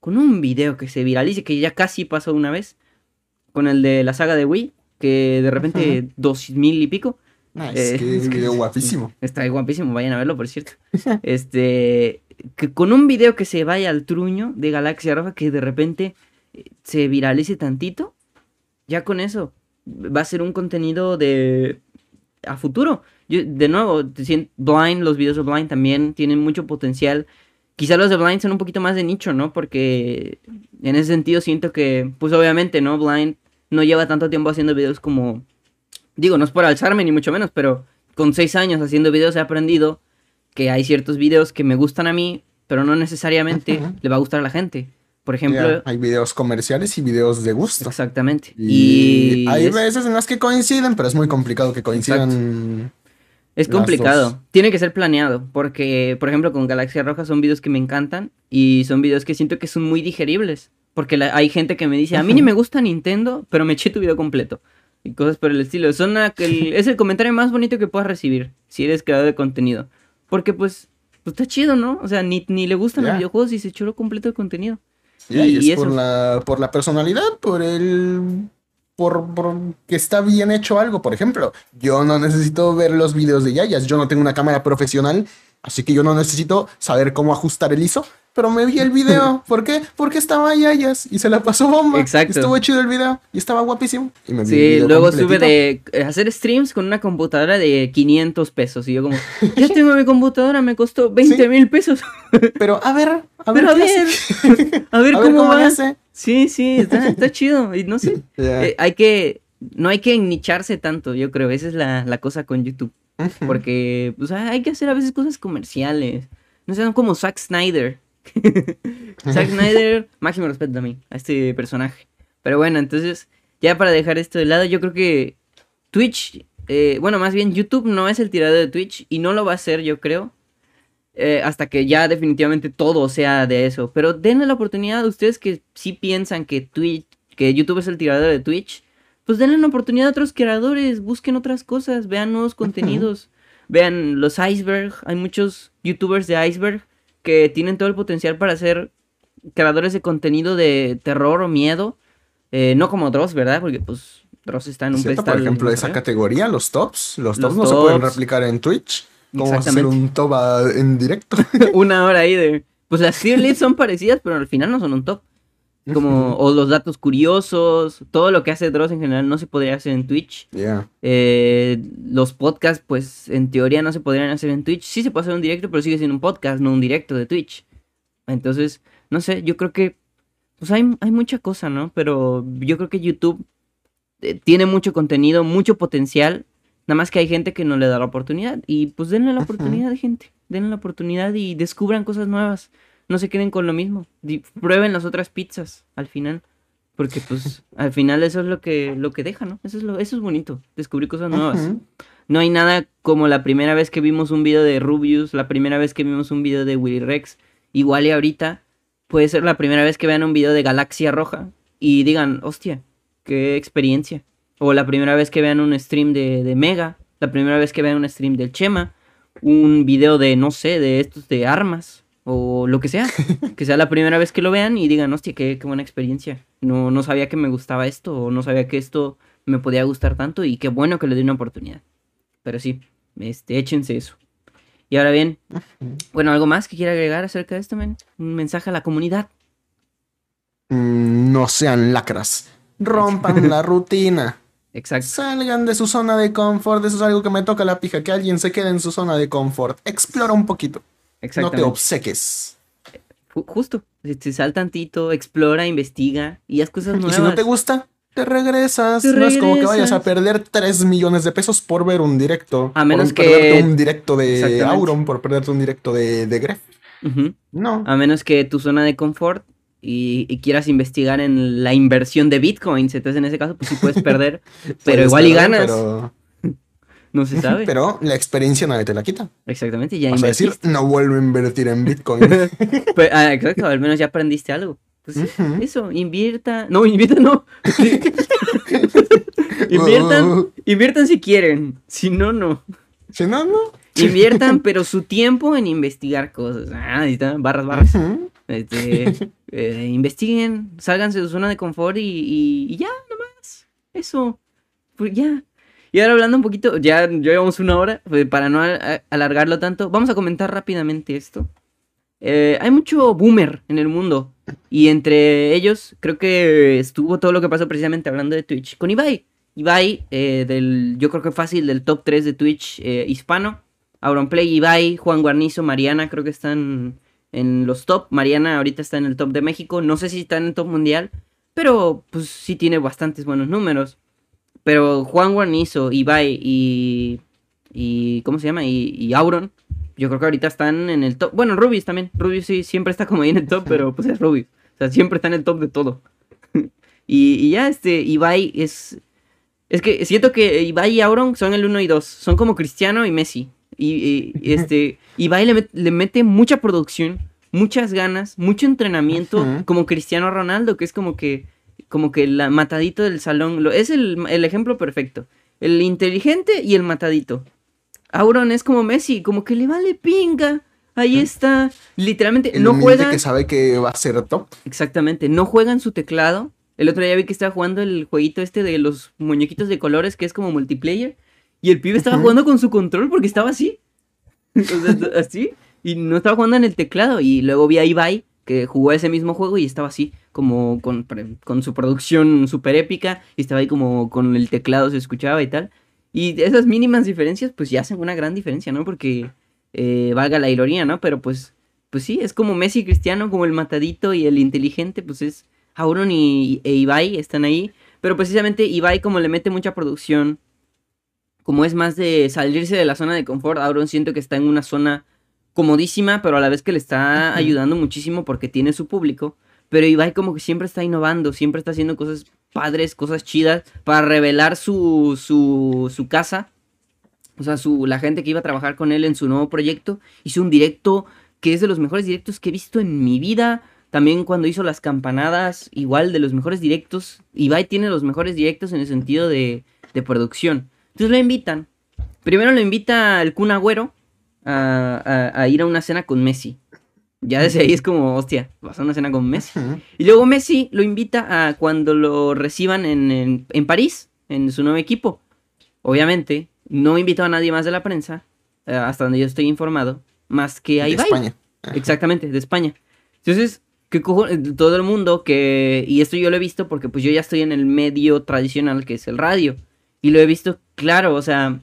con un video que se viralice, que ya casi pasó una vez, con el de la saga de Wii, que de repente dos mil y pico, Eh, es que- video <laughs> guapísimo. está guapísimo, vayan a verlo, por cierto. <laughs> Este, que con un video que se vaya al truño de Galaxia Roja, que de repente eh, se viralice tantito, ya con eso va a ser un contenido de a futuro. Yo, de nuevo, Blind, los videos de Blind también tienen mucho potencial. Quizá los de Blind son un poquito más de nicho, ¿no? Porque en ese sentido siento que, pues obviamente, ¿no? Blind no lleva tanto tiempo haciendo videos como... Digo, no es por alzarme ni mucho menos, pero con seis años haciendo videos he aprendido que hay ciertos videos que me gustan a mí, pero no necesariamente le va a gustar a la gente. Por ejemplo, hay videos comerciales y videos de gusto. exactamente. Y, Y, hay es- veces en las que coinciden, pero es muy complicado que coincidan. Es complicado. Tiene que ser planeado. Porque, por ejemplo, con Galaxia Roja son videos que me encantan. Y son videos que siento que son muy digeribles. Porque la- hay gente que me dice, a mí ni me gusta Nintendo, pero me eché tu video completo. Y cosas por el estilo. Son <laughs> es el comentario más bonito que puedas recibir. Si eres creador de contenido. Porque pues, pues está chido, ¿no? O sea, ni, ni le gustan los videojuegos y se lo completo de contenido. Ya, y, es por la, por la personalidad, por el. Por, por que está bien hecho algo. Por ejemplo, yo no necesito ver los videos de Yayas. Yo no tengo una cámara profesional, así que yo no necesito saber cómo ajustar el ISO. Pero me vi el video. <laughs> ¿Por qué? Porque estaba Yayas y se la pasó bomba. Exacto. Estuvo chido el video y estaba guapísimo. Y me vi el Sí, video luego completito. sube de eh, hacer streams con una computadora de 500 pesos. Y yo como, <laughs> ya tengo mi computadora, me costó 20 Sí. mil pesos. <laughs> Pero a ver, a ver, Pero a qué ver, hace. a ver A ver cómo, cómo va. Sí, sí, está, está chido. Y no sé, eh, hay que, no hay que nicharse tanto, yo creo. Esa es la, la cosa con YouTube. Ujú. Porque, pues, hay que hacer a veces cosas comerciales. No sean como Zack Snyder. <laughs> Zack Snyder, máximo respeto a mí, a este personaje. Pero bueno, entonces, ya para dejar esto de lado, yo creo que Twitch, eh, bueno, más bien YouTube no es el tirador de Twitch y no lo va a ser, yo creo. eh, hasta que ya definitivamente todo sea de eso. Pero denle la oportunidad a ustedes que sí piensan que Twitch, que YouTube es el tirador de Twitch. Pues denle una oportunidad a otros creadores, busquen otras cosas, vean nuevos <laughs> contenidos, vean los iceberg, hay muchos youtubers de iceberg que tienen todo el potencial para ser creadores de contenido de terror o miedo, eh, no como Dross, ¿verdad? Porque pues Dross está en un ¿Cierto? Por pedestal ejemplo, esa categoría, los tops, los, Los tops no se pueden replicar en Twitch. ¿Cómo hacer un top a- en directo? <laughs> una hora ahí de... Pues las tier lists son parecidas, pero al final no son un top. Como, o los datos curiosos, todo lo que hace Dross en general no se podría hacer en Twitch. Eh, los podcasts, pues en teoría no se podrían hacer en Twitch. Sí se puede hacer un directo, pero sigue siendo un podcast, no un directo de Twitch. Entonces, no sé, yo creo que pues hay, hay mucha cosa, ¿no? Pero yo creo que YouTube eh, tiene mucho contenido, mucho potencial. Nada más que hay gente que no le da la oportunidad. Y pues denle la oportunidad, gente. Denle la oportunidad y descubran cosas nuevas. No se queden con lo mismo. Prueben las otras pizzas al final. Porque pues <laughs> al final eso es lo que, lo que deja, ¿no? Eso es, lo, eso es bonito, descubrir cosas nuevas. No hay nada como la primera vez que vimos un video de Rubius, la primera vez que vimos un video de Willy Rex. Igual y ahorita puede ser la primera vez que vean un video de Galaxia Roja y digan, hostia, qué experiencia. O la primera vez que vean un stream de, de Mega, la primera vez que vean un stream del Chema, un video de, no sé, de estos de armas o lo que sea. <laughs> que sea la primera vez que lo vean y digan, hostia, qué, qué buena experiencia. No, no sabía que me gustaba esto o no sabía que esto me podía gustar tanto y qué bueno que le di una oportunidad. Pero sí, este, échense eso. Y ahora bien, bueno, ¿algo más que quiera agregar acerca de esto, men? Un mensaje a la comunidad. Mm, No sean lacras. Rompan <laughs> la rutina. Exacto. Salgan de su zona de confort. Eso es algo que me toca la pija. Que alguien se quede en su zona de confort. Explora un poquito. No te obseques. Ju- Justo. Si sal tantito, explora, investiga y haz cosas Y nuevas. si no te gusta, te regresas. Te no es como que vayas a perder 3 millones de pesos por ver un directo. A menos por que- perderte un directo de. Auron, por perderte un directo de, de Gref. No. A menos que tu zona de confort y, y quieras investigar en la inversión de bitcoins. Entonces, en ese caso, pues sí puedes perder. <laughs> pero Puedes igual y ganas. Pero, No se sabe. pero la experiencia nadie te la quita. Exactamente, ya Vas a decir, no vuelvo a invertir en Bitcoin. <laughs> Pues, ah, exacto, al menos ya aprendiste algo. Pues sí, Ujú. eso, invierta. No, invierta no. <laughs> inviertan, Uh, inviertan si quieren. Si no, no. si no, no. Inviertan, <laughs> pero su tiempo en investigar cosas. Ah, ahí está, barras, barras. Este, eh, investiguen, sálganse de su zona de confort y, y- y ya, nomás. Eso. Pues ya. Y ahora hablando un poquito, ya, llevamos una hora, pues, para no alargarlo tanto, vamos a comentar rápidamente esto. Eh, hay mucho boomer en el mundo. Y entre ellos, creo que estuvo todo lo que pasó precisamente hablando de Twitch con Ibai. Ibai, eh, del, yo creo que fácil del top 3 de Twitch eh, hispano. Auronplay, Ibai, Juan Guarnizo, Mariana, creo que están en los top. Mariana ahorita está en el top de México. No sé si está en el top mundial, pero pues sí tiene bastantes buenos números. Pero Juan Guarnizo, Ibai y. y ¿Cómo se llama? Y, y Auron. Yo creo que ahorita están en el top. Bueno, Rubius también. Rubius sí siempre está como ahí en el top, pero pues es Rubius. O sea, siempre está en el top de todo. <laughs> y, y ya, este, Ibai es. Es que siento que Ibai y Auron son el 1 y 2. Son como Cristiano y Messi. Y, y- <laughs> este, Ibai le, met- le mete mucha producción, muchas ganas, mucho entrenamiento, como Cristiano Ronaldo, que es como que, como que el matadito del salón. Lo, es el, el ejemplo perfecto. El inteligente y el matadito. Auron es como Messi, como que le vale pinga. Ahí está. Literalmente, El no juega. que sabe que va a ser top. Exactamente, no juega en su teclado. El otro día vi que estaba jugando el jueguito este de los muñequitos de colores que es como multiplayer. Y el pibe estaba jugando con su control porque estaba así. <laughs> O sea, así. Y no estaba jugando en el teclado. Y luego vi a Ibai que jugó ese mismo juego y estaba así, como con, con su producción súper épica. Y estaba ahí como con el teclado se escuchaba y tal. Y esas mínimas diferencias pues ya hacen una gran diferencia, ¿no? Porque eh, valga la ironía, ¿no? Pero pues, pues sí, es como Messi Cristiano, como el matadito y el inteligente, pues es Auron y, e Ibai están ahí. Pero precisamente Ibai como le mete mucha producción, como es más de salirse de la zona de confort, Auron siento que está en una zona comodísima, pero a la vez que le está ayudando muchísimo porque tiene su público. Pero Ibai como que siempre está innovando, siempre está haciendo cosas padres, cosas chidas, para revelar su, su, su casa. O sea, su, la gente que iba a trabajar con él en su nuevo proyecto. Hizo un directo que es de los mejores directos que he visto en mi vida. También cuando hizo las campanadas, igual de los mejores directos. Ibai tiene los mejores directos en el sentido de, de producción. Entonces lo invitan. Primero lo invita el Kun Agüero a, a- a ir a una cena con Messi. Ya desde ahí es como, hostia, vas a una cena con Messi. Y luego Messi lo invita a cuando lo reciban en, en- en París, en su nuevo equipo. Obviamente, no invitó a nadie más de la prensa, eh, hasta donde yo estoy informado, más que a De Ibai. España. Exactamente, de España. Entonces, cojones, todo el mundo que, y esto yo lo he visto porque pues yo ya estoy en el medio tradicional que es el radio, y lo he visto claro, o sea,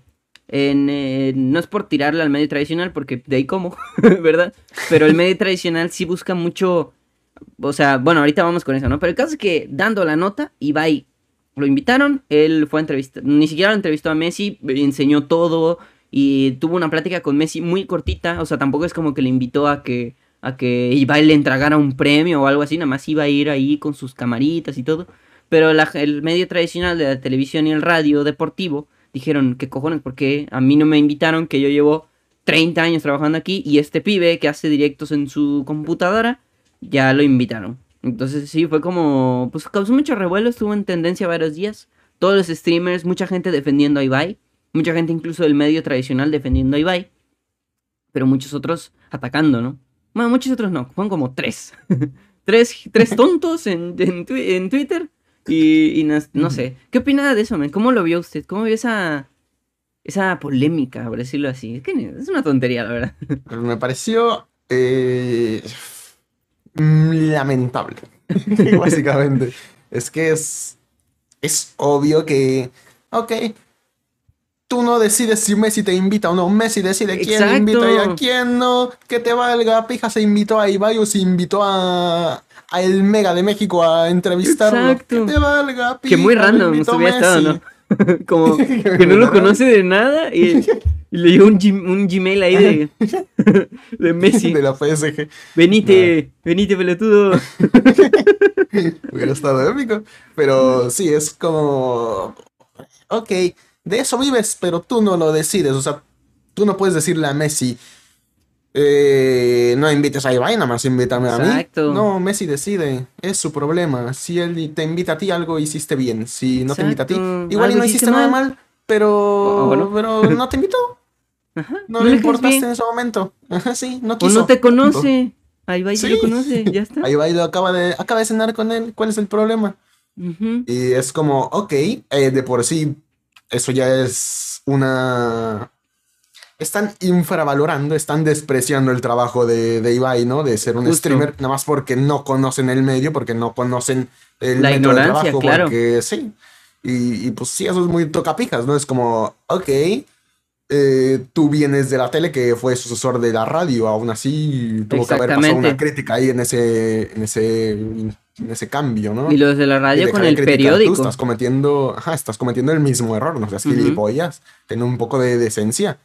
en, eh, no es por tirarle al medio tradicional porque de ahí como, <laughs> ¿verdad? Pero el medio tradicional sí busca mucho, o sea, bueno, ahorita vamos con eso, ¿no? Pero el caso es que dando la nota, Ibai lo invitaron, él fue a entrevistar, ni siquiera lo entrevistó a Messi, enseñó todo y tuvo una plática con Messi muy cortita, o sea, tampoco es como que le invitó a que a que Ibai le entregara un premio o algo así, nada más iba a ir ahí con sus camaritas y todo. Pero el medio tradicional de la televisión y el radio deportivo dijeron, ¿qué cojones? Porque a mí no me invitaron, que yo llevo 30 años trabajando aquí y este pibe que hace directos en su computadora, ya lo invitaron. Entonces sí, fue como, pues causó mucho revuelo, estuvo en tendencia varios días. Todos los streamers, mucha gente defendiendo a Ibai, mucha gente incluso del medio tradicional defendiendo a Ibai, pero muchos otros atacando, ¿no? Bueno, muchos otros no, fueron como tres. <laughs> tres, tres tontos en, en, Twitter y, no, sé. ¿Qué opina de eso, man? ¿Cómo lo vio usted? ¿Cómo vio esa, esa polémica, por decirlo así? Es, que es una tontería, la verdad. <laughs> Me pareció eh, lamentable, <laughs> básicamente. es que es, es obvio que, ok, tú no decides si Messi te invita o no. Messi decide quién invita y a quién no. Que te valga. Pija se invitó a Ibai o se invitó a, a el Mega de México a entrevistarlo. Exacto. Que te valga. Pija, que muy random hubiera estado, ¿no? <laughs> Como <laughs> que no lo conoce de nada y, le dio un, un, Gmail ahí de, <laughs> de Messi. De la PSG. Venite, venite, pelotudo. hubiera estado épico. Pero sí, es como. Ok de eso vives, pero tú no lo decides. O sea, tú no puedes decirle a Messi, eh, no invites a Ibai, nada más invítame a mí. No, Messi decide, es su problema. Si él te invita a ti, algo hiciste bien. Si no te invita a ti, igual no hiciste nada mal, pero, ah, pero <laughs> no te invitó. no, le importaste en ese momento. Ajá, sí, no quiso. O no te conoce. A Ibai sí. lo conoce, ya está. A Ibai lo acaba de, acaba de cenar con él. ¿Cuál es el problema? Y es como, ok, eh, de por sí eso ya es una... Están infravalorando, están despreciando el trabajo de, de Ibai, ¿no? De ser un streamer, nada más porque no conocen el medio, porque no conocen el La medio de trabajo, claro. porque sí. Y, pues sí, eso es muy tocapijas, ¿no? Es como, ok, eh, tú vienes de la tele que fue sucesor de la radio, aún así tuvo que haber pasado una crítica ahí en ese, en ese en ese cambio, ¿no? Y los de la radio con el periódico. estás cometiendo, ajá, estás cometiendo el mismo error, no seas gilipollas, ten un poco de decencia.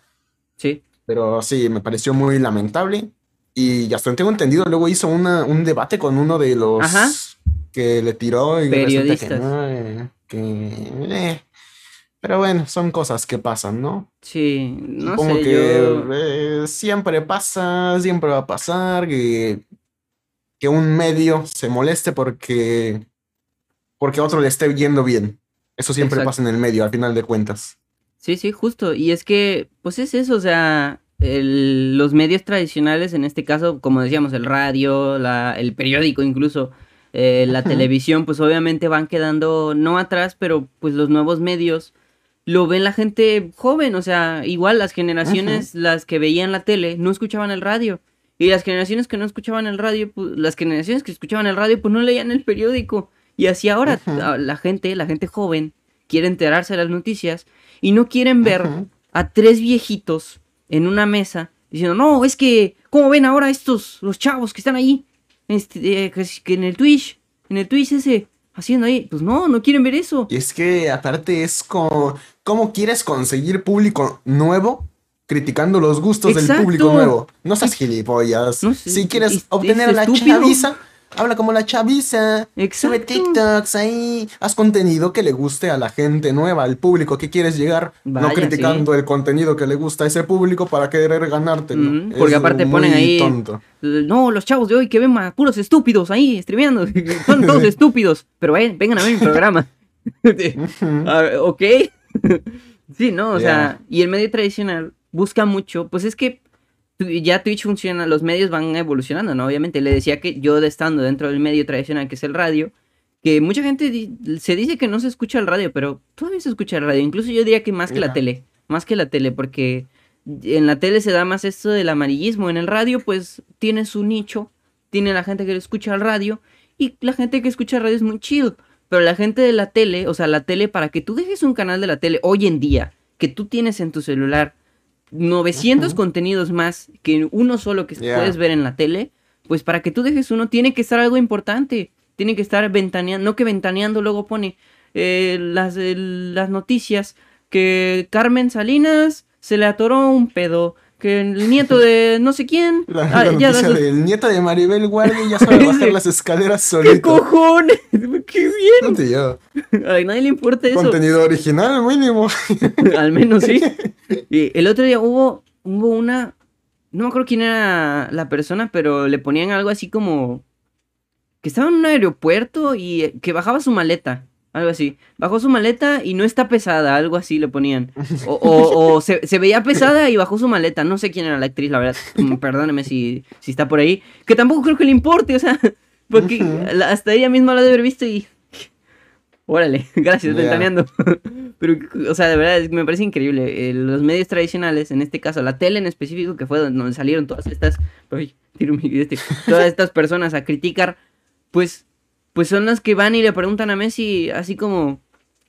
Sí. Pero sí, me pareció muy lamentable. Y hasta tengo entendido, luego hizo una, un debate con uno de los que le tiró y Periodistas. que, eh, pero bueno, son cosas que pasan, ¿no? Sí, no Como que eh, siempre pasa, siempre va a pasar, que que un medio se moleste porque, porque otro le esté yendo bien. Eso siempre pasa en el medio, al final de cuentas. Sí, sí, justo. Y es que, pues es eso, o sea, los medios tradicionales, en este caso, como decíamos, el radio, la, el periódico incluso, eh, la televisión, pues obviamente van quedando, no atrás, pero pues los nuevos medios lo ven la gente joven, o sea, igual las generaciones, las que veían la tele, no escuchaban el radio. Y las generaciones que no escuchaban el radio, pues, las generaciones que escuchaban el radio, pues no leían el periódico. Y así ahora la gente, la gente joven, quiere enterarse de las noticias y no quieren ver a tres viejitos en una mesa diciendo, no, es que, ¿cómo ven ahora estos, los chavos que están ahí? Este, eh, que en el Twitch, en el Twitch ese, haciendo ahí. Pues no, no quieren ver eso. Y es que aparte es como, ¿cómo quieres conseguir público nuevo criticando los gustos del público nuevo. No seas gilipollas. si quieres obtener la chaviza, habla como la chaviza. Sube TikToks ahí. Haz contenido que le guste a la gente nueva, al público que quieres llegar. no criticando el contenido que le gusta a ese público para querer ganarte. porque aparte ponen ahí. No, los chavos de hoy que ven más puros estúpidos ahí streameando. <laughs> Son todos estúpidos. Pero vengan a ver mi programa. <laughs> ok. <laughs> sí, no, o sea, y el medio tradicional busca mucho, pues es que ya Twitch funciona, los medios van evolucionando, ¿no? Obviamente, le decía que yo estando dentro del medio tradicional que es el radio, que mucha gente se dice que no se escucha el radio, pero todavía se escucha el radio, incluso yo diría que más que la tele, más que la tele, porque en la tele se da más esto del amarillismo, en el radio pues tiene su nicho, tiene la gente que escucha el radio y la gente que escucha radio es muy chill. Pero la gente de la tele, o sea, la tele, para que tú dejes un canal de la tele hoy en día, que tú tienes en tu celular 900 contenidos más que uno solo que Yeah. puedes ver en la tele, pues para que tú dejes uno tiene que estar algo importante. Tiene que estar ventaneando, no que ventaneando luego pone eh, las, el- las noticias que Carmen Salinas se le atoró un pedo, que el nieto de no sé quién... <laughs> La, ah, la ya, del nieto de Maribel Guardia ya sabe <laughs> bajar las escaleras ¿Qué solito. cojones? <laughs> ¿Qué No te digo. bien? A nadie le importa eso. Contenido original mínimo. Al menos sí. Y el otro día hubo, hubo una. No me acuerdo quién era la persona, pero le ponían algo así como. Que estaba en un aeropuerto y que bajaba su maleta. Algo así. Bajó su maleta y no está pesada, algo así le ponían. O, <laughs> o- o se, se veía pesada y bajó su maleta. No sé quién era la actriz, la verdad. Mm, <laughs> Perdóneme si, si está por ahí. Que tampoco creo que le importe, o sea. <laughs> Porque la- hasta ella misma lo ha de haber visto y. Órale, gracias, Ya. ventaneando. Pero, o sea, de verdad, me parece increíble. Eh, los medios tradicionales, en este caso, la tele en específico, que fue donde salieron todas estas. Uy, tiro mi- este, todas estas personas a criticar, pues, pues son las que van y le preguntan a Messi, así como.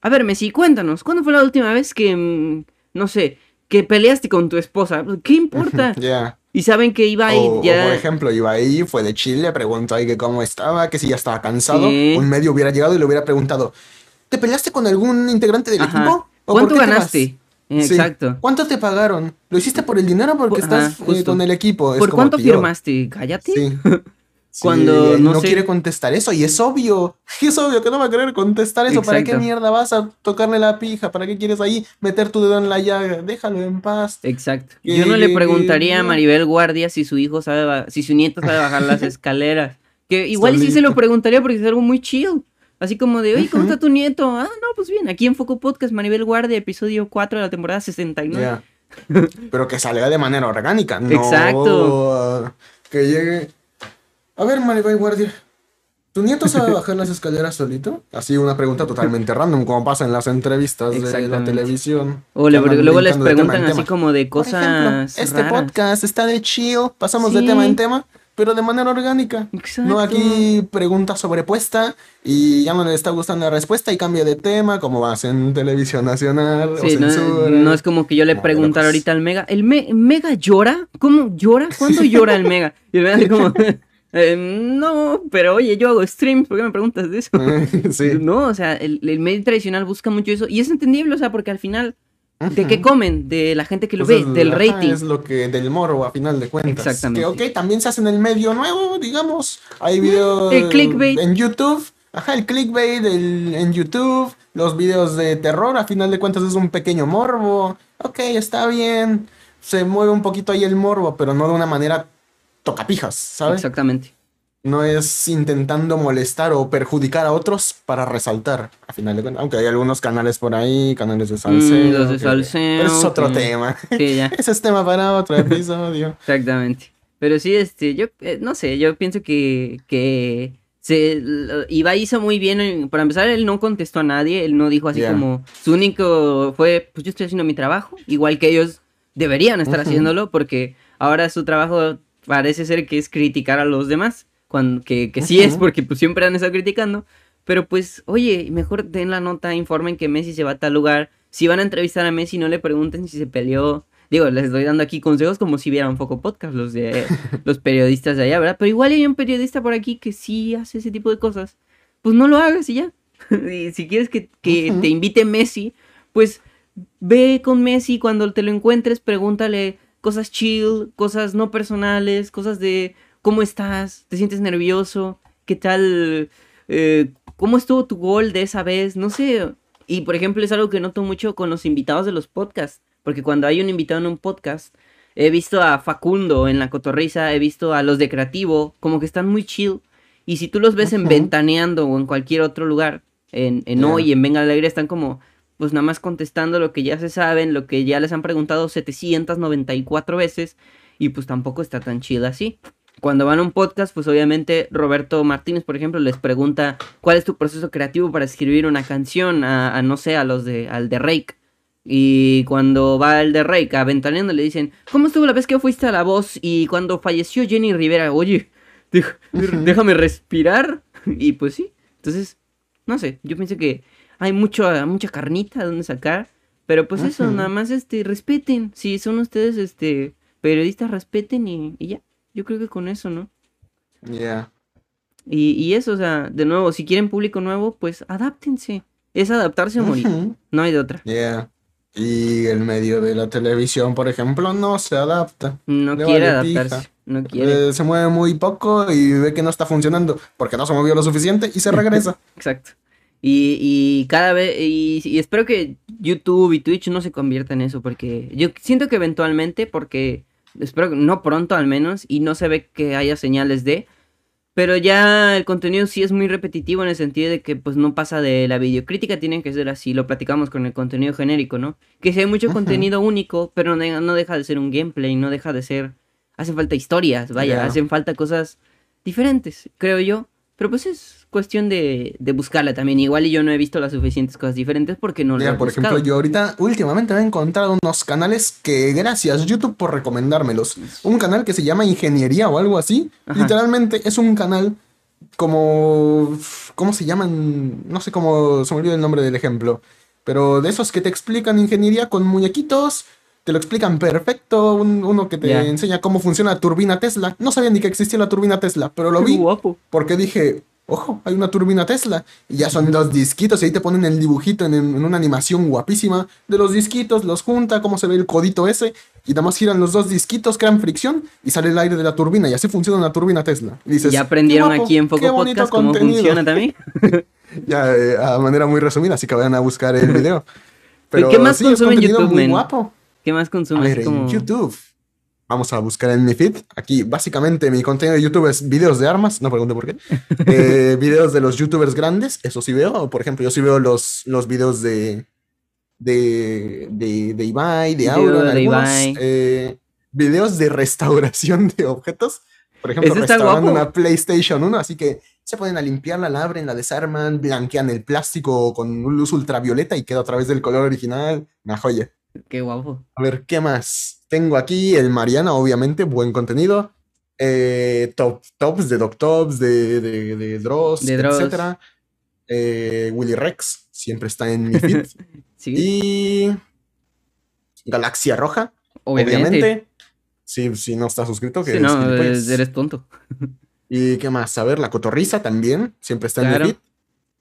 A ver, Messi, cuéntanos, ¿cuándo fue la última vez que. mm, no sé, que peleaste con tu esposa? ¿Qué importa? <laughs> Ya. Y saben que iba O, o, ya. por ejemplo, iba ahí, fue de Chile, preguntó ahí que cómo estaba, que si ya estaba cansado. Sí. Un medio hubiera llegado y le hubiera preguntado, ¿te peleaste con algún integrante del Ajá. equipo? ¿O ¿Cuánto por qué te vas?" ganaste? Eh, Sí. Exacto. ¿Cuánto te pagaron? ¿Lo hiciste por el dinero o porque Ajá, estás eh, con el equipo? Es ¿Por como, cuánto tío, firmaste? Cállate. Sí. <laughs> Sí, Cuando, no no sé- quiere contestar eso y es obvio, <laughs> es obvio que no va a querer contestar eso. ¿Para qué mierda vas a tocarle la pija? ¿Para qué quieres ahí meter tu dedo en la llaga? Déjalo en paz. Exacto. Yo no le preguntaría a Maribel Guardia si su hijo sabe, si su nieto sabe bajar las <laughs> escaleras. Que igual sí se lo preguntaría porque es algo muy chill. Así como de, oye, ¿cómo está tu nieto? Ah, no, pues bien, aquí en Foco Podcast, Maribel Guardia, episodio 4 de la temporada 69. Ya. Pero que salga de manera orgánica, no Exacto. uh, que llegue. A ver, Maribel Guardia, ¿tu nieto sabe <laughs> bajar las escaleras solito? Así una pregunta totalmente random, como pasa en las entrevistas de la televisión. O le- luego les preguntan así como de Por cosas ejemplo, este raras. podcast está de chill, pasamos de tema en tema, pero de manera orgánica. Exacto. No aquí pregunta sobrepuesta y ya no le está gustando la respuesta y cambia de tema, como vas en televisión nacional o Sí, no, no es como que yo le No, preguntara ahorita al Mega. ¿El Me- Mega llora? ¿Cómo llora? ¿Cuándo llora el Mega? Y el Mega como... <laughs> "Eh, no, pero oye, yo hago streams, ¿por qué me preguntas de eso? <laughs> sí. <laughs> No, o sea, el, el medio tradicional busca mucho eso. Y es entendible, o sea, porque al final, ¿de qué comen? De la gente que lo Pues ve, del rating. Es lo que del morbo a final de cuentas. Exactamente. Que ok, también se hace en el medio nuevo, digamos. Hay videos El clickbait. en YouTube. Ajá, el clickbait el- en YouTube. Los videos de terror, a final de cuentas es un pequeño morbo. Ok, está bien. Se mueve un poquito ahí el morbo, pero no de una manera tocapijas, ¿sabes? Exactamente. No es intentando molestar o perjudicar a otros para resaltar, a final de cuentas. Aunque hay algunos canales por ahí, canales de salseo. Mm, los de salseo, es otro tema. Sí, ya. <laughs> Ese es tema para otro <laughs> episodio. Exactamente. Pero sí, este, yo eh, no sé, yo pienso que, que se, Ibai hizo muy bien. en- para empezar, él no contestó a nadie, él no dijo así como. Su único fue, pues yo estoy haciendo mi trabajo, igual que ellos deberían estar haciéndolo, porque ahora su trabajo parece ser que es criticar a los demás. Cuando, que, que sí es, porque pues siempre han estado criticando. Pero pues, oye, mejor den la nota, informen que Messi se va a tal lugar. Si van a entrevistar a Messi, no le pregunten si se peleó. Digo, les estoy dando aquí consejos como si vieran Foco Podcast, los de <laughs> los periodistas de allá, ¿verdad? Pero igual hay un periodista por aquí que sí hace ese tipo de cosas. Pues no lo hagas y ya. <laughs> y si quieres que, que Ujú. te invite Messi, pues ve con Messi cuando te lo encuentres, pregúntale cosas chill, cosas no personales, cosas de cómo estás, te sientes nervioso, qué tal, eh, cómo estuvo tu gol de esa vez, no sé. Y por ejemplo es algo que noto mucho con los invitados de los podcasts, porque cuando hay un invitado en un podcast, he visto a Facundo en La Cotorriza, he visto a los de Creativo, como que están muy chill. Y si tú los ves en. Ventaneando o en cualquier otro lugar, en. Hoy, en Venga la Alegría, están como, pues nada más contestando lo que ya se saben, lo que ya les han preguntado 794 veces, y pues tampoco está tan chill así. Cuando van a un podcast, pues obviamente Roberto Martínez, por ejemplo, les pregunta cuál es tu proceso creativo para escribir una canción a, a, no sé, a los de, al de Rake. Y cuando va el de Rake a Ventaneando le dicen, ¿cómo estuvo la vez que fuiste a La Voz? Y cuando falleció Jenny Rivera, oye. Déjame respirar. <laughs> Y pues sí. Entonces, no sé, yo pienso que hay mucho, mucha carnita donde sacar. Pero pues eso, Ujú. nada más este, respeten. Si son ustedes este periodistas, respeten y, y ya. Yo creo que con eso, ¿no? Ya. Y, y eso, o sea, de nuevo, si quieren público nuevo, pues adáptense. Es adaptarse o morir. No hay de otra. Ya. Y el medio de la televisión, por ejemplo, no se adapta. No Le quiere vale pija. adaptarse. No quiere. Eh, se mueve muy poco y ve que no está funcionando porque no se movió lo suficiente y se <laughs> regresa. Exacto. Y, y cada vez, y, y espero que YouTube y Twitch no se conviertan en eso, porque yo siento que eventualmente, porque espero que no pronto al menos, y no se ve que haya señales de, pero ya el contenido sí es muy repetitivo en el sentido de que pues no pasa de la videocrítica, tiene que ser así, lo platicamos con el contenido genérico, ¿no? Que si hay mucho contenido único, pero no, no deja de ser un gameplay, no deja de ser, hacen falta historias, vaya, Ya. hacen falta cosas diferentes, creo yo. Pero pues es cuestión de, de buscarla también. Igual y yo no he visto las suficientes cosas diferentes porque no lo Ya, he por buscado. ejemplo, yo ahorita últimamente me he encontrado unos canales que gracias YouTube por recomendármelos. Un canal que se llama Ingeniería o algo así. Ajá. Literalmente es un canal como... ¿Cómo se llaman? No sé cómo... Se me olvidó el nombre del ejemplo. Pero de esos que te explican ingeniería con muñequitos. Te lo explican perfecto. Un- uno que te enseña cómo funciona la turbina Tesla. No sabía ni que existía la turbina Tesla, pero lo Qué vi guapo. porque dije, ojo, hay una turbina Tesla. Y ya son los disquitos y ahí te ponen el dibujito en, en una animación guapísima de los disquitos, los junta, cómo se ve el codito ese. Y nada más giran los dos disquitos, crean fricción y sale el aire de la turbina. Y así funciona una turbina Tesla. Y dices, ya aprendieron "Qué guapo, aquí en Foco Podcast cómo contenido". funciona también. <laughs> Ya, eh, a manera muy resumida, así que vayan a buscar el video. <laughs> ¿Pero qué más sí, es consume en contenido YouTube, muy guapo. ¿Qué más A consumes? ver, Como- en YouTube. Vamos a buscar en mi feed. Aquí, básicamente, mi contenido de YouTube es videos de armas. No pregunte por qué. <laughs> Eh, videos de los YouTubers grandes. Eso sí veo. Por ejemplo, yo sí veo los, los videos de, de, de, de Ibai, de Auron, de algunos. Ibai. eh, videos de restauración de objetos. Por ejemplo, restaurando una PlayStation 1. Así que se ponen a limpiarla, la abren, la desarman, blanquean el plástico con luz ultravioleta y queda a través del color original. Una joya. Qué guapo. A ver, ¿qué más? Tengo aquí el Mariana, obviamente, buen contenido. Eh, top, tops de Doctops, de, de, de Dross, De Dross. etcétera. Eh, Willy Rex, siempre está en mi feed. <laughs> Sí, y Galaxia Roja, obviamente. obviamente. Sí, si no estás suscrito, que Sí, no, eres, eres tonto. ¿Y qué más? A ver, la Cotorriza también, siempre está en mi feed.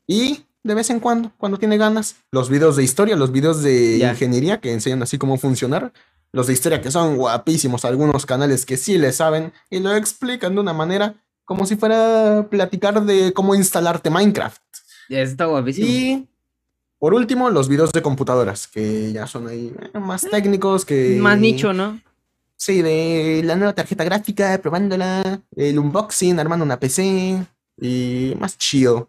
Y de vez en cuando, cuando tiene ganas, los videos de historia, los videos de Ya. ingeniería que enseñan así cómo funcionar. Los de historia que son guapísimos, algunos canales que sí le saben y lo explican de una manera como si fuera platicar de cómo instalarte Minecraft. Eso está guapísimo. Y por último, los videos de computadoras, que ya son ahí eh, más técnicos, que... Más nicho, ¿no? Sí, de la nueva tarjeta gráfica, probándola, el unboxing, armando una PC y más chido.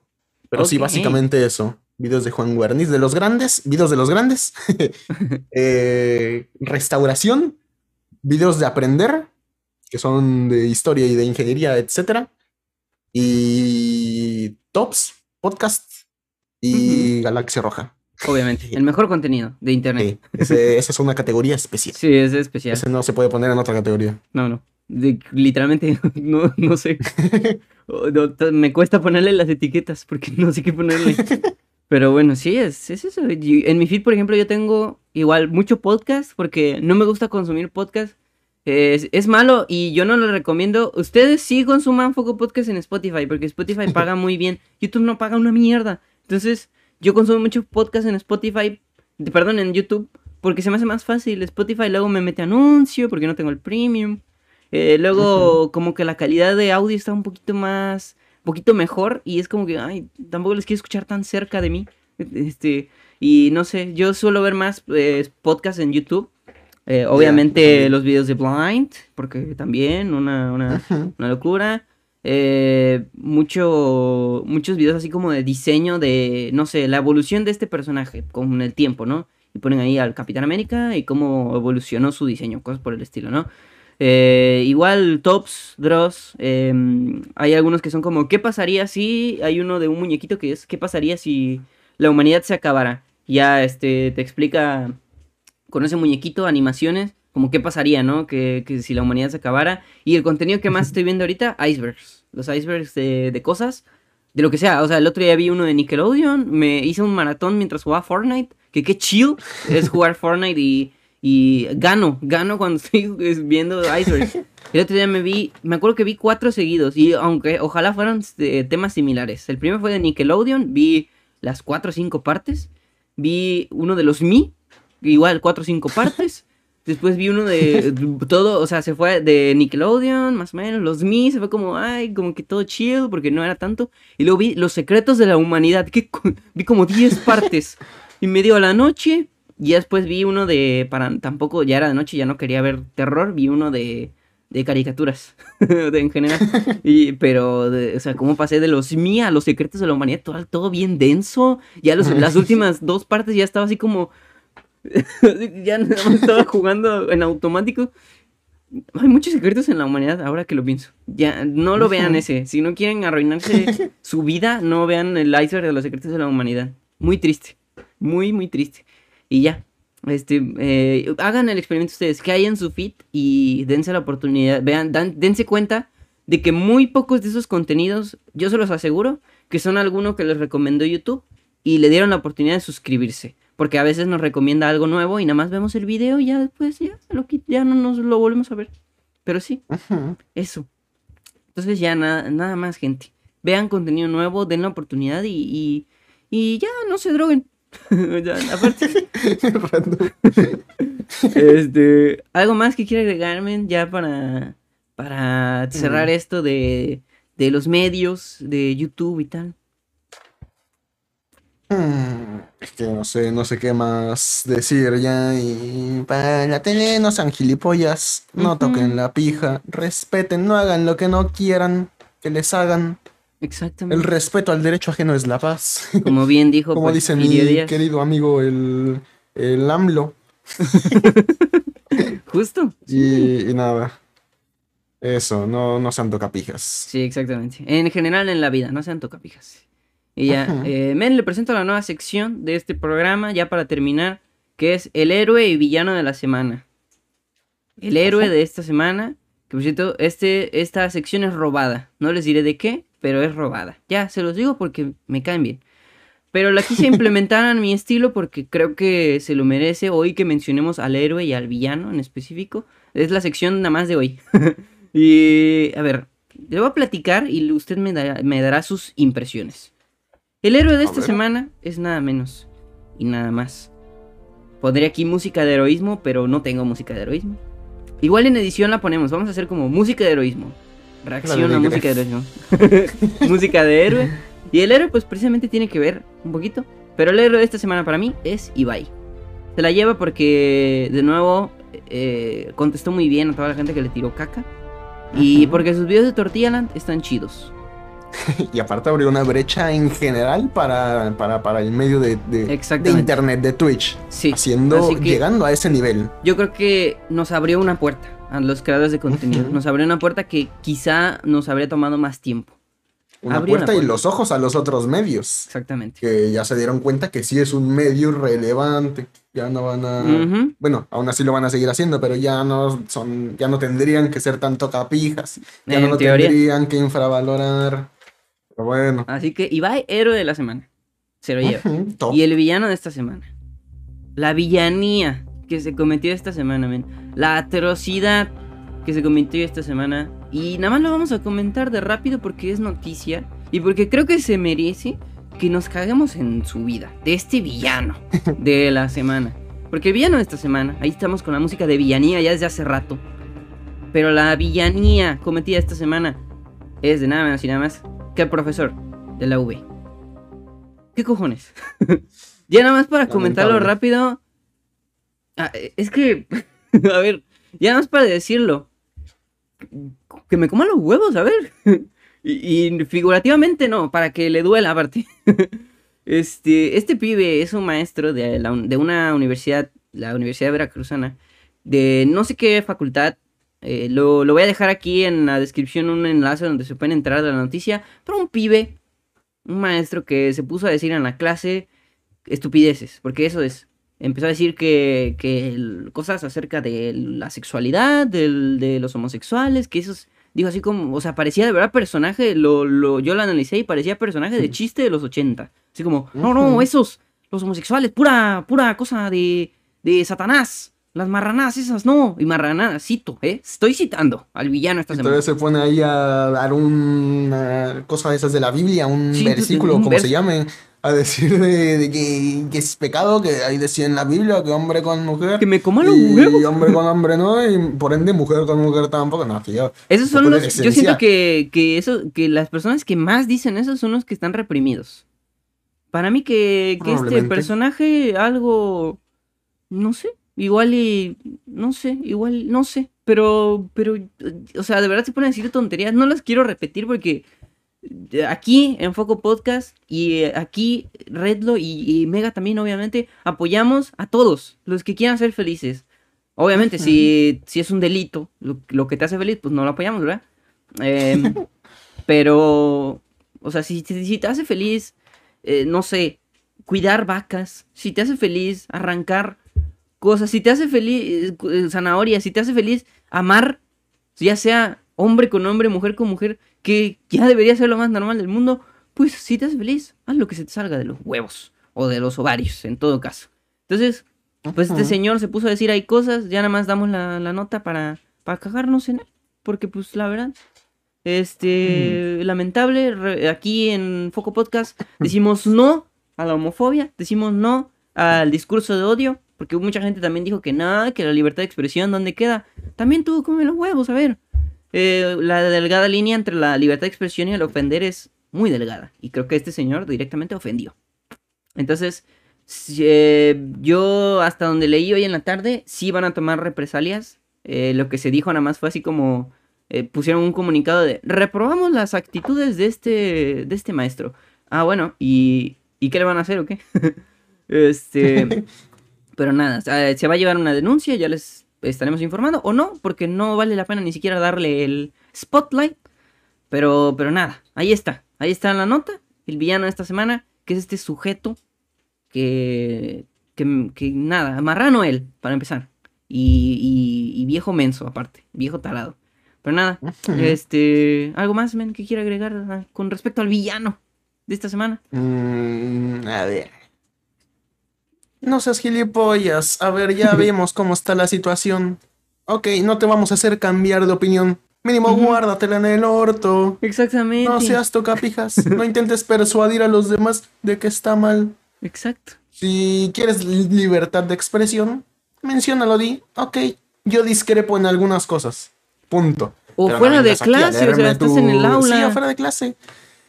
Pero sí, básicamente eso. Videos de Juan Guarniz, de los grandes, videos de los grandes. <laughs> Eh, restauración, videos de aprender, que son de historia y de ingeniería, etcétera. Y tops, podcast y Galaxia Roja. Obviamente. El mejor contenido de internet. Sí, ese- esa es una categoría especial. Sí, es especial. Ese no se puede poner en otra categoría. No, no. De- literalmente, <laughs> no, no sé. <laughs> Me cuesta ponerle las etiquetas porque <laughs> no sé qué ponerle. Pero bueno, sí, es, es eso. En mi feed, por ejemplo, yo tengo igual mucho podcast porque no me gusta consumir podcast. Es, es malo y yo no lo recomiendo. Ustedes sí consuman Foco Podcast en Spotify porque Spotify paga muy bien. YouTube no paga una mierda. Entonces, yo consumo mucho podcast en Spotify, perdón, en YouTube, porque se me hace más fácil. Spotify luego me mete anuncio porque no tengo el premium. Eh, luego, como que la calidad de audio está un poquito más, un poquito mejor y es como que, ay, tampoco les quiero escuchar tan cerca de mí. <laughs> Este, y no sé, yo suelo ver más eh, podcasts en YouTube. Eh, obviamente también. los videos de Blind, porque también una, una, una locura. Eh, mucho, muchos videos así como de diseño de, no sé, la evolución de este personaje con el tiempo, ¿no? Y ponen ahí al Capitán América y cómo evolucionó su diseño, cosas por el estilo, ¿no? Eh, igual Tops, Dross, eh, hay algunos que son como, ¿qué pasaría si? Hay uno de un muñequito que es, ¿qué pasaría si la humanidad se acabara? Ya, este, te explica con ese muñequito, animaciones, como qué pasaría, ¿no? Que, que si la humanidad se acabara. Y el contenido que más estoy viendo ahorita, icebergs. los icebergs de, de cosas, de lo que sea. O sea, el otro día vi uno de Nickelodeon, me hice un maratón mientras jugaba Fortnite, que qué chill es jugar Fortnite y, y gano, gano cuando estoy viendo icebergs. El otro día me vi, me acuerdo que vi cuatro seguidos y aunque ojalá fueran eh, temas similares. El primero fue de Nickelodeon, vi las cuatro o cinco partes. Vi uno de los Mi, igual cuatro o cinco partes. Después vi uno de <laughs> todo, o sea, se fue de Nickelodeon, más o menos, los Mi, se fue como, ay, como que todo chill, porque no era tanto. Y luego vi Los Secretos de la Humanidad, que vi como 10 <laughs> partes. Y me dio a la noche, y después vi uno de, para, tampoco, ya era de noche, ya no quería ver terror, vi uno de, de caricaturas, <laughs> de, en general. Y, pero, de, o sea, cómo pasé de los Mi a Los Secretos de la Humanidad, todo, todo bien denso. Ya los, las últimas dos partes ya estaba así como <laughs> ya nada más estaba jugando en automático. Hay muchos secretos en la humanidad, ahora que lo pienso. Ya, no lo vean ese. Si no quieren arruinarse su vida, no vean el iceberg de los secretos de la humanidad. Muy triste. Muy, muy triste. Y ya. Este, eh, hagan el experimento ustedes, que hay en su feed y dense la oportunidad. Vean, dense cuenta de que muy pocos de esos contenidos, yo se los aseguro, que son algunos que les recomendó YouTube y le dieron la oportunidad de suscribirse. Porque a veces nos recomienda algo nuevo y nada más vemos el video y ya después ya, lo, ya no nos lo volvemos a ver. Pero sí, eso. Entonces ya nada, nada más, gente. Vean contenido nuevo, den la oportunidad y, y, ya no se droguen. <laughs> ya, aparte. <laughs> este, algo más que quiera agregarme ya para, para cerrar esto de, de los medios, de YouTube y tal. Es que no sé, no sé qué más decir ya. Y para la tele no sean gilipollas, no toquen la pija, respeten, no hagan lo que no quieran que les hagan. Exactamente. El respeto al derecho ajeno es la paz. Como bien <laughs> dijo. Como pues, dice mi querido amigo el, el AMLO. <laughs> Justo. Y, y, nada. Eso, no, no sean tocapijas. Sí, exactamente. En general en la vida, no sean tocapijas. Y ya, eh, Men, le presento la nueva sección de este programa, ya para terminar, que es el héroe y villano de la semana. El héroe de esta semana, que por cierto, este, esta sección es robada. No les diré de qué, pero es robada. Ya, se los digo porque me caen bien. Pero la quise <laughs> implementar a mi estilo porque creo que se lo merece hoy que mencionemos al héroe y al villano en específico. Es la sección nada más de hoy. <laughs> y, a ver, le voy a platicar y usted me me dará sus impresiones. El héroe de esta semana es nada menos y nada más. Pondré aquí música de heroísmo, pero no tengo música de heroísmo. Igual en edición la ponemos, vamos a hacer como música de heroísmo. Reacción a música de heroísmo. <laughs> música de héroe. Y el héroe pues precisamente tiene que ver un poquito. Pero el héroe de esta semana para mí es Ibai. Se la lleva porque de nuevo eh, contestó muy bien a toda la gente que le tiró caca. Y porque sus videos de Tortillaland están chidos. <laughs> y aparte abrió una brecha en general para, para, el medio de, internet, de Twitch. Sí. Haciendo, llegando a ese nivel. Yo creo que nos abrió una puerta a los creadores de contenido. Nos abrió una puerta que quizá nos habría tomado más tiempo. Una puerta, y los ojos a los otros medios. Exactamente. Que ya se dieron cuenta que sí es un medio relevante. Ya no van a. Bueno, aún así lo van a seguir haciendo, pero ya no son. Ya no tendrían que ser tanto capijas. Ya no lo tendrían que infravalorar bueno. Así que Ibai, héroe de la semana. Se lo lleva. y el villano de esta semana. La villanía que se cometió esta semana, men. La atrocidad que se cometió esta semana. Y nada más lo vamos a comentar de rápido porque es noticia. Y porque creo que se merece que nos caguemos en su vida. De este villano <laughs> de la semana. Porque el villano de esta semana, ahí estamos con la música de villanía ya desde hace rato. Pero la villanía cometida esta semana es de nada menos y nada más el profesor de la V. ¿Qué cojones? <laughs> ya nada más para comentarlo rápido. Ah, es que, <laughs> a ver, ya nada más para decirlo. Que me coma los huevos, a ver. <laughs> y, figurativamente no, para que le duela aparte. este, este pibe es un maestro de, de una universidad, la Universidad Veracruzana, de no sé qué facultad, eh, lo, voy a dejar aquí en la descripción un enlace donde se pueden entrar de la noticia. Pero un pibe, un maestro que se puso a decir en la clase estupideces, porque eso es. Empezó a decir que, cosas acerca de la sexualidad, de los homosexuales, que esos Digo así como, o sea, parecía de verdad personaje, lo, lo, yo lo analicé y parecía personaje de chiste de los 80. Así como, no, no, esos, los homosexuales, pura, pura cosa de, de Satanás. Las marranadas esas, no. Y marranadas, cito, ¿eh? Estoy citando al villano esta semana. Entonces se pone ahí a dar una cosa de esas de la Biblia, un Sí, versículo, un como verso. se llame, a decir de, de que, que es pecado, que ahí decía en la Biblia que hombre con mujer. Que me coma los y huevos. hombre con <laughs> hombre no, y por ende mujer con mujer tampoco, no, tío. Esos son los. Yo siento que, que, eso, que las personas que más dicen eso son los que están reprimidos. Para mí que, que este personaje algo. No sé. Igual y. No sé. Igual. No sé. Pero. Pero. O sea, de verdad se ponen a decir tonterías. No las quiero repetir porque. eh, Aquí en Foco Podcast y eh, aquí Redlo y, y Mega también obviamente apoyamos a todos los que quieran ser felices. Obviamente, si, si es un delito lo, lo que te hace feliz, pues no lo apoyamos, ¿verdad? Em, <laughs> pero, o sea, si, si, si te hace feliz, eh, no sé, cuidar vacas, si te hace feliz arrancar cosas, si te hace feliz eh, zanahorias, si te hace feliz amar, ya sea hombre con hombre, mujer con mujer, que ya debería ser lo más normal del mundo, pues si te hace feliz, haz lo que se te salga de los huevos o de los ovarios, en todo caso. Entonces, pues este señor se puso a decir hay cosas, ya nada más damos la, la nota para, para cagarnos en él, porque pues la verdad, este, lamentable, re- aquí en Foco Podcast decimos no a la homofobia, decimos no al discurso de odio, porque mucha gente también dijo que nada, que la libertad de expresión, ¿dónde queda? También tú come los huevos, a ver. Eh, la delgada línea entre la libertad de expresión y el ofender es muy delgada, y creo que este señor directamente ofendió. Entonces, eh, yo hasta donde leí hoy en la tarde, sí van a tomar represalias. Eh, lo que se dijo nada más fue así como pusieron un comunicado de reprobamos las actitudes de este, de este maestro. Ah, bueno, ¿y, ¿y qué le van a hacer o qué? <laughs> este, <laughs> pero nada, se va a llevar una denuncia, ya les estaremos informando, o no, porque no vale la pena ni siquiera darle el spotlight. Pero, pero nada, ahí está, ahí está la nota, el villano de esta semana, que es este sujeto que, que, que nada, marrano él, para empezar. Y, y- y viejo menso, aparte, viejo tarado. Pero nada, este, algo más, men, que quiera agregar ah, con respecto al villano de esta semana. Mm, a ver. No seas gilipollas. A ver, ya <laughs> vemos cómo está la situación. Ok, no te vamos a hacer cambiar de opinión. Mínimo guárdatela en el orto. Exactamente. No seas tocapijas. No intentes persuadir a los demás de que está mal. Exacto. Si quieres li- libertad de expresión, menciónalo, di. Ok, yo discrepo en algunas cosas. Punto. O Pero no fuera de clase, o sea, estás en el aula. Sí, afuera de clase.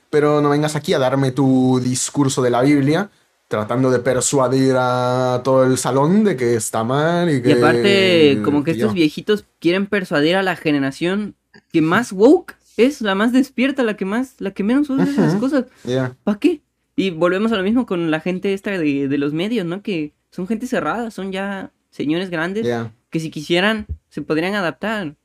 Pero no vengas aquí a darme tu discurso de la Biblia, tratando de persuadir a todo el salón de que está mal y que... Y aparte, como que estos viejitos quieren persuadir a la generación que más woke es, la más despierta, la que más, la que menos usa esas cosas. Ya. ¿Para qué? Y volvemos a lo mismo con la gente esta de, de los medios, ¿no? Que son gente cerrada, son ya señores grandes que si quisieran se podrían adaptar.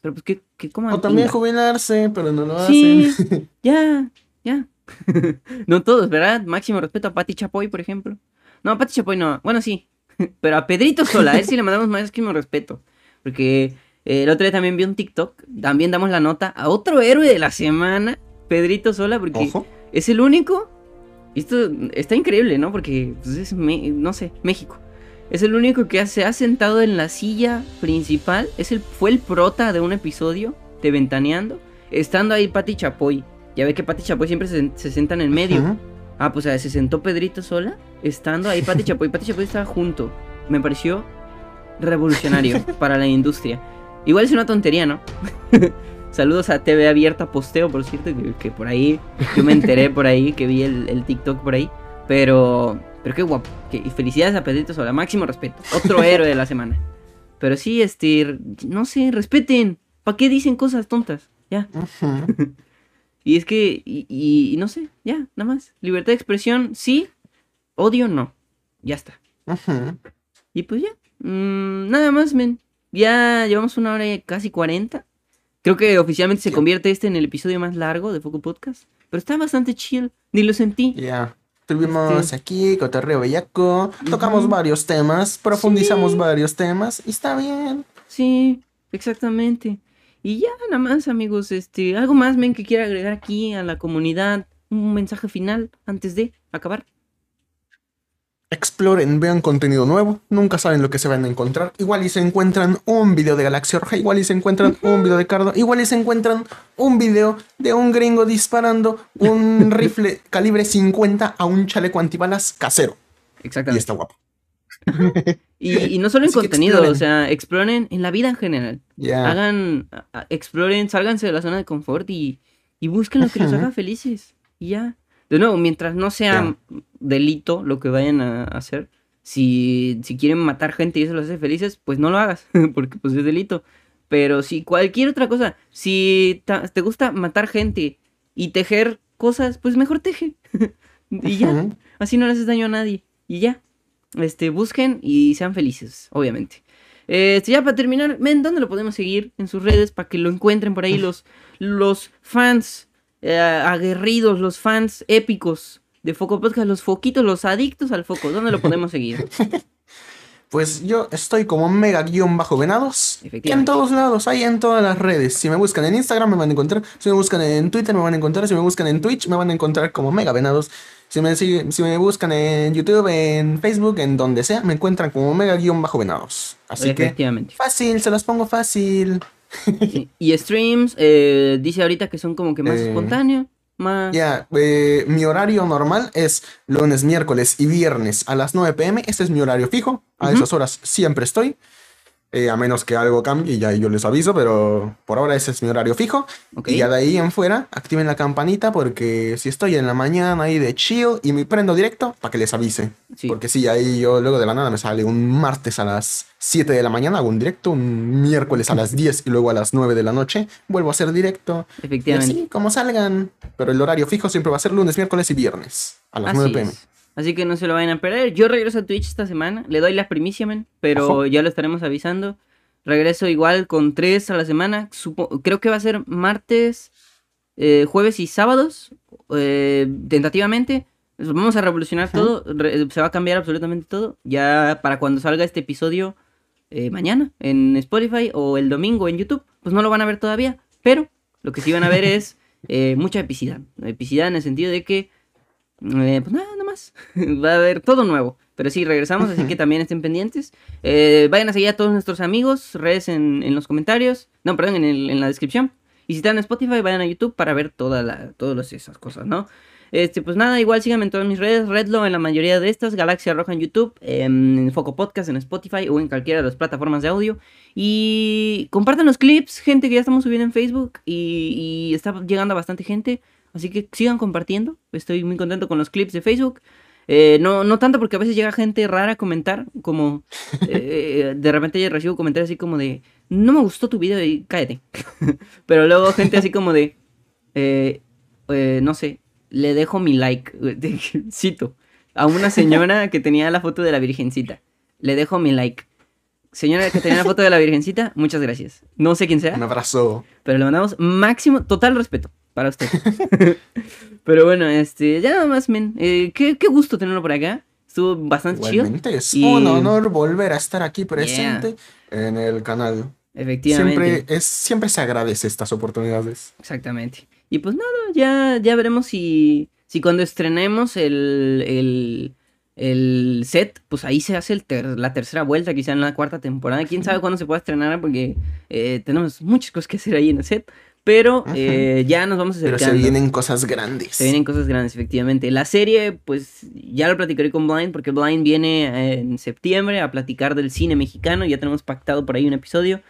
Pero pues que, que coman O también jubilarse, pero no lo Sí, hacen. <laughs> ya, ya. <laughs> no todos, ¿verdad? Máximo respeto a Pati Chapoy, por ejemplo. No, a Pati Chapoy no. Bueno, sí. <laughs> Pero a Pedrito Sola, a él sí le mandamos máximo respeto. Porque eh, el otro día también vi un TikTok. También damos la nota a otro héroe de la semana, Pedrito Sola, porque Ojo. es el único. Esto está increíble, ¿no? Porque pues, es, Me- no sé, México. Es el único que se ha sentado en la silla principal. Es el, fue el prota de un episodio de Ventaneando. Estando ahí Pati Chapoy. Ya ve que Pati Chapoy siempre se, se sienta en medio. Ah, pues se sentó Pedrito sola. Estando ahí Pati <laughs> Chapoy. Pati Chapoy estaba junto. Me pareció revolucionario <laughs> para la industria. Igual es una tontería, ¿no? <laughs> Saludos a TV Abierta Posteo, por cierto, que, que por ahí, yo me enteré por ahí, que vi el, el TikTok por ahí. Pero, pero qué guapo. que- y felicidades a Pedrito Sola, máximo respeto. Otro héroe de la semana. Pero sí, este, no sé, respeten. ¿Para qué dicen cosas tontas? Ya. Ujú. Y es que, y, y- y no sé, ya, nada más. Libertad de expresión, sí. Odio, no. Ya está. Ujú. Y pues ya. mm, nada más, men. Ya llevamos una hora y casi 40. Creo que oficialmente se convierte este en el episodio más largo de Foco Podcast. Pero está bastante chill. Ni lo sentí. Ya. Tuvimos Este- aquí cotorreo bellaco, tocamos varios temas, profundizamos Sí. varios temas y está bien. Sí, exactamente. Y ya, nada más, amigos, este, algo más, men, que quiera agregar aquí a la comunidad, un mensaje final antes de acabar. Exploren, vean contenido nuevo, nunca saben lo que se van a encontrar. Igual y se encuentran un video de Galaxia Roja, igual y se encuentran un video de Cardo, igual y se encuentran un video de un gringo disparando un <laughs> rifle calibre 50 a un chaleco antibalas casero. Y Exactamente. está guapo. <laughs> Y, y no solo en Así contenido, o sea, exploren en la vida en general. Hagan, exploren, sálganse de la zona de confort y, y busquen lo que Ujú. haga felices. Y ya. De nuevo, mientras no sea delito lo que vayan a hacer, si, si quieren matar gente y eso los hace felices, pues no lo hagas, <laughs> porque pues es delito. Pero si cualquier otra cosa, si te gusta matar gente y tejer cosas, pues mejor teje. <laughs> y ya. Así no le haces daño a nadie. Y ya. Este, busquen y sean felices, obviamente. Este, ya para terminar, men, ¿dónde lo podemos seguir? En sus redes para que lo encuentren por ahí los, los fans eh, aguerridos, los fans épicos de Foco Podcast, los foquitos, los adictos al foco. ¿Dónde lo <laughs> podemos seguir? Pues yo estoy como mega-venados. Que en Efectivamente. todos lados, ahí en todas las redes. Si me buscan en Instagram me van a encontrar. Si me buscan en Twitter me van a encontrar. Si me buscan en Twitch me van a encontrar como mega-venados. Si me, si me buscan en YouTube, en Facebook, en donde sea, me encuentran como mega-venados. Así que fácil, se los pongo fácil. Sí. Y streams, eh, dice ahorita que son como que más Eh, espontáneos, más... Ya, eh, mi horario normal es lunes, miércoles y viernes a las 9 pm. Este es mi horario fijo. A esas horas siempre estoy. Eh, a menos que algo cambie, ya yo les aviso, pero por ahora ese es mi horario fijo. Y ya de ahí en fuera, activen la campanita porque si estoy en la mañana ahí de chill y me prendo directo, para que les avise. Sí. Porque si ahí yo luego de la nada me sale un martes a las 7 de la mañana, hago un directo, un miércoles a las 10 y luego a las 9 de la noche, vuelvo a hacer directo. Y Efectivamente. así, como salgan. Pero el horario fijo siempre va a ser lunes, miércoles y viernes a las Así 9 pm. es. Así que no se lo vayan a perder. Yo regreso a Twitch esta semana. Le doy la primicia, men. Pero Ojo. ya lo estaremos avisando. Regreso igual con tres a la semana. Supo- creo que va a ser martes, eh, jueves y sábados. eh, tentativamente. Vamos a revolucionar todo. re- se va a cambiar absolutamente todo. Ya para cuando salga este episodio eh, mañana en Spotify o el domingo en YouTube. Pues no lo van a ver todavía. Pero lo que sí van a ver <laughs> es mucha epicidad. Epicidad en el sentido de que eh, pues nada, nada más. <laughs> Va a haber todo nuevo. Pero sí, regresamos, así que también estén pendientes. Eh, vayan a seguir a todos nuestros amigos, redes en, en los comentarios. No, perdón, en, el- en la descripción. Y si están en Spotify, vayan a YouTube para ver toda la, todas esas cosas, ¿no? Este, pues nada, igual síganme en todas mis redes, Redlo en la mayoría de estas, Galaxia Roja en YouTube, em, en Foco Podcast en Spotify o en cualquiera de las plataformas de audio. Y compartan los clips, gente que ya estamos subiendo en Facebook y, y está llegando a bastante gente. Así que sigan compartiendo. Estoy muy contento con los clips de Facebook. Eh, no, no tanto porque a veces llega gente rara a comentar, como <laughs> eh, de repente yo recibo comentarios así como de, no me gustó tu video y cállate. <laughs> Pero luego gente así como de, eh, no sé, le dejo mi like, cito, a una señora que tenía la foto de la Virgencita. Le dejo mi like. Señora que tenía la foto de la Virgencita, muchas gracias. No sé quién sea. Un abrazo. Pero le mandamos máximo, total respeto para usted. <laughs> Pero bueno, este, ya nada más, men. Eh, qué, qué gusto tenerlo por acá. Estuvo bastante chido. Igualmente es Y- un honor volver a estar aquí presente en el canal. Efectivamente. Siempre, es, siempre se agradece estas oportunidades. Exactamente. Y pues nada, ya, ya veremos si, si cuando estrenemos el, el, el set, pues ahí se hace el ter- la tercera vuelta, quizá en la cuarta temporada. Quién sabe cuándo se pueda estrenar, porque eh, tenemos muchas cosas que hacer ahí en el set. Pero eh, ya nos vamos Pero acercando. se vienen cosas grandes. Se vienen cosas grandes, efectivamente. La serie, pues ya lo platicaré con Blind, porque Blind viene eh, en septiembre a platicar del cine mexicano. Ya tenemos pactado por ahí un episodio.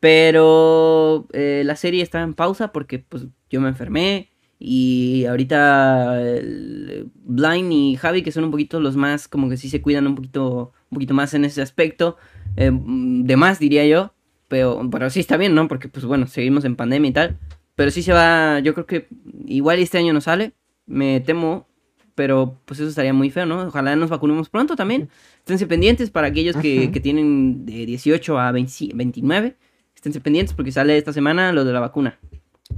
Pero eh, la serie está en pausa porque pues yo me enfermé. Y ahorita Blind y Javi, que son un poquito los más, como que sí se cuidan un poquito, un poquito más en ese aspecto. eh, de más, diría yo. Pero, pero sí está bien, ¿no? Porque pues bueno, seguimos en pandemia y tal. Pero sí se va, yo creo que igual este año no sale, me temo, pero pues eso estaría muy feo, ¿no? Ojalá nos vacunemos pronto también. Esténse pendientes para aquellos que, que tienen de 18 a 20 29. Esténse pendientes porque sale esta semana lo de la vacuna.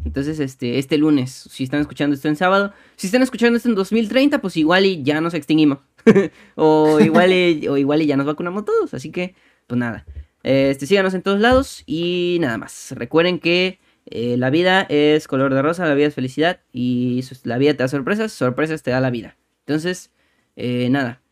Entonces, este, este lunes, si están escuchando esto en sábado, si están escuchando esto en 2030, pues igual y ya nos extinguimos. <laughs> o, igual y, o igual y ya nos vacunamos todos. Así que, pues nada. Este, síganos en todos lados y nada más. Recuerden que eh, la vida es color de rosa, la vida es felicidad y la vida te da sorpresas, sorpresas te da la vida. Entonces, eh, nada.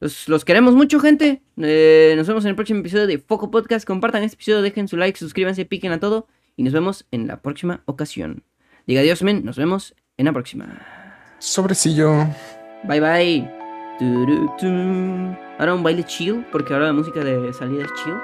Los, queremos mucho, gente. Eh, nos vemos en el próximo episodio de Foco Podcast. Compartan este episodio, dejen su like, suscríbanse, piquen a todo. Y nos vemos en la próxima ocasión. Diga adiós, men. Nos vemos en la próxima. Sobrecillo. Bye bye. Ahora un baile chill, porque ahora la música de salida es chill.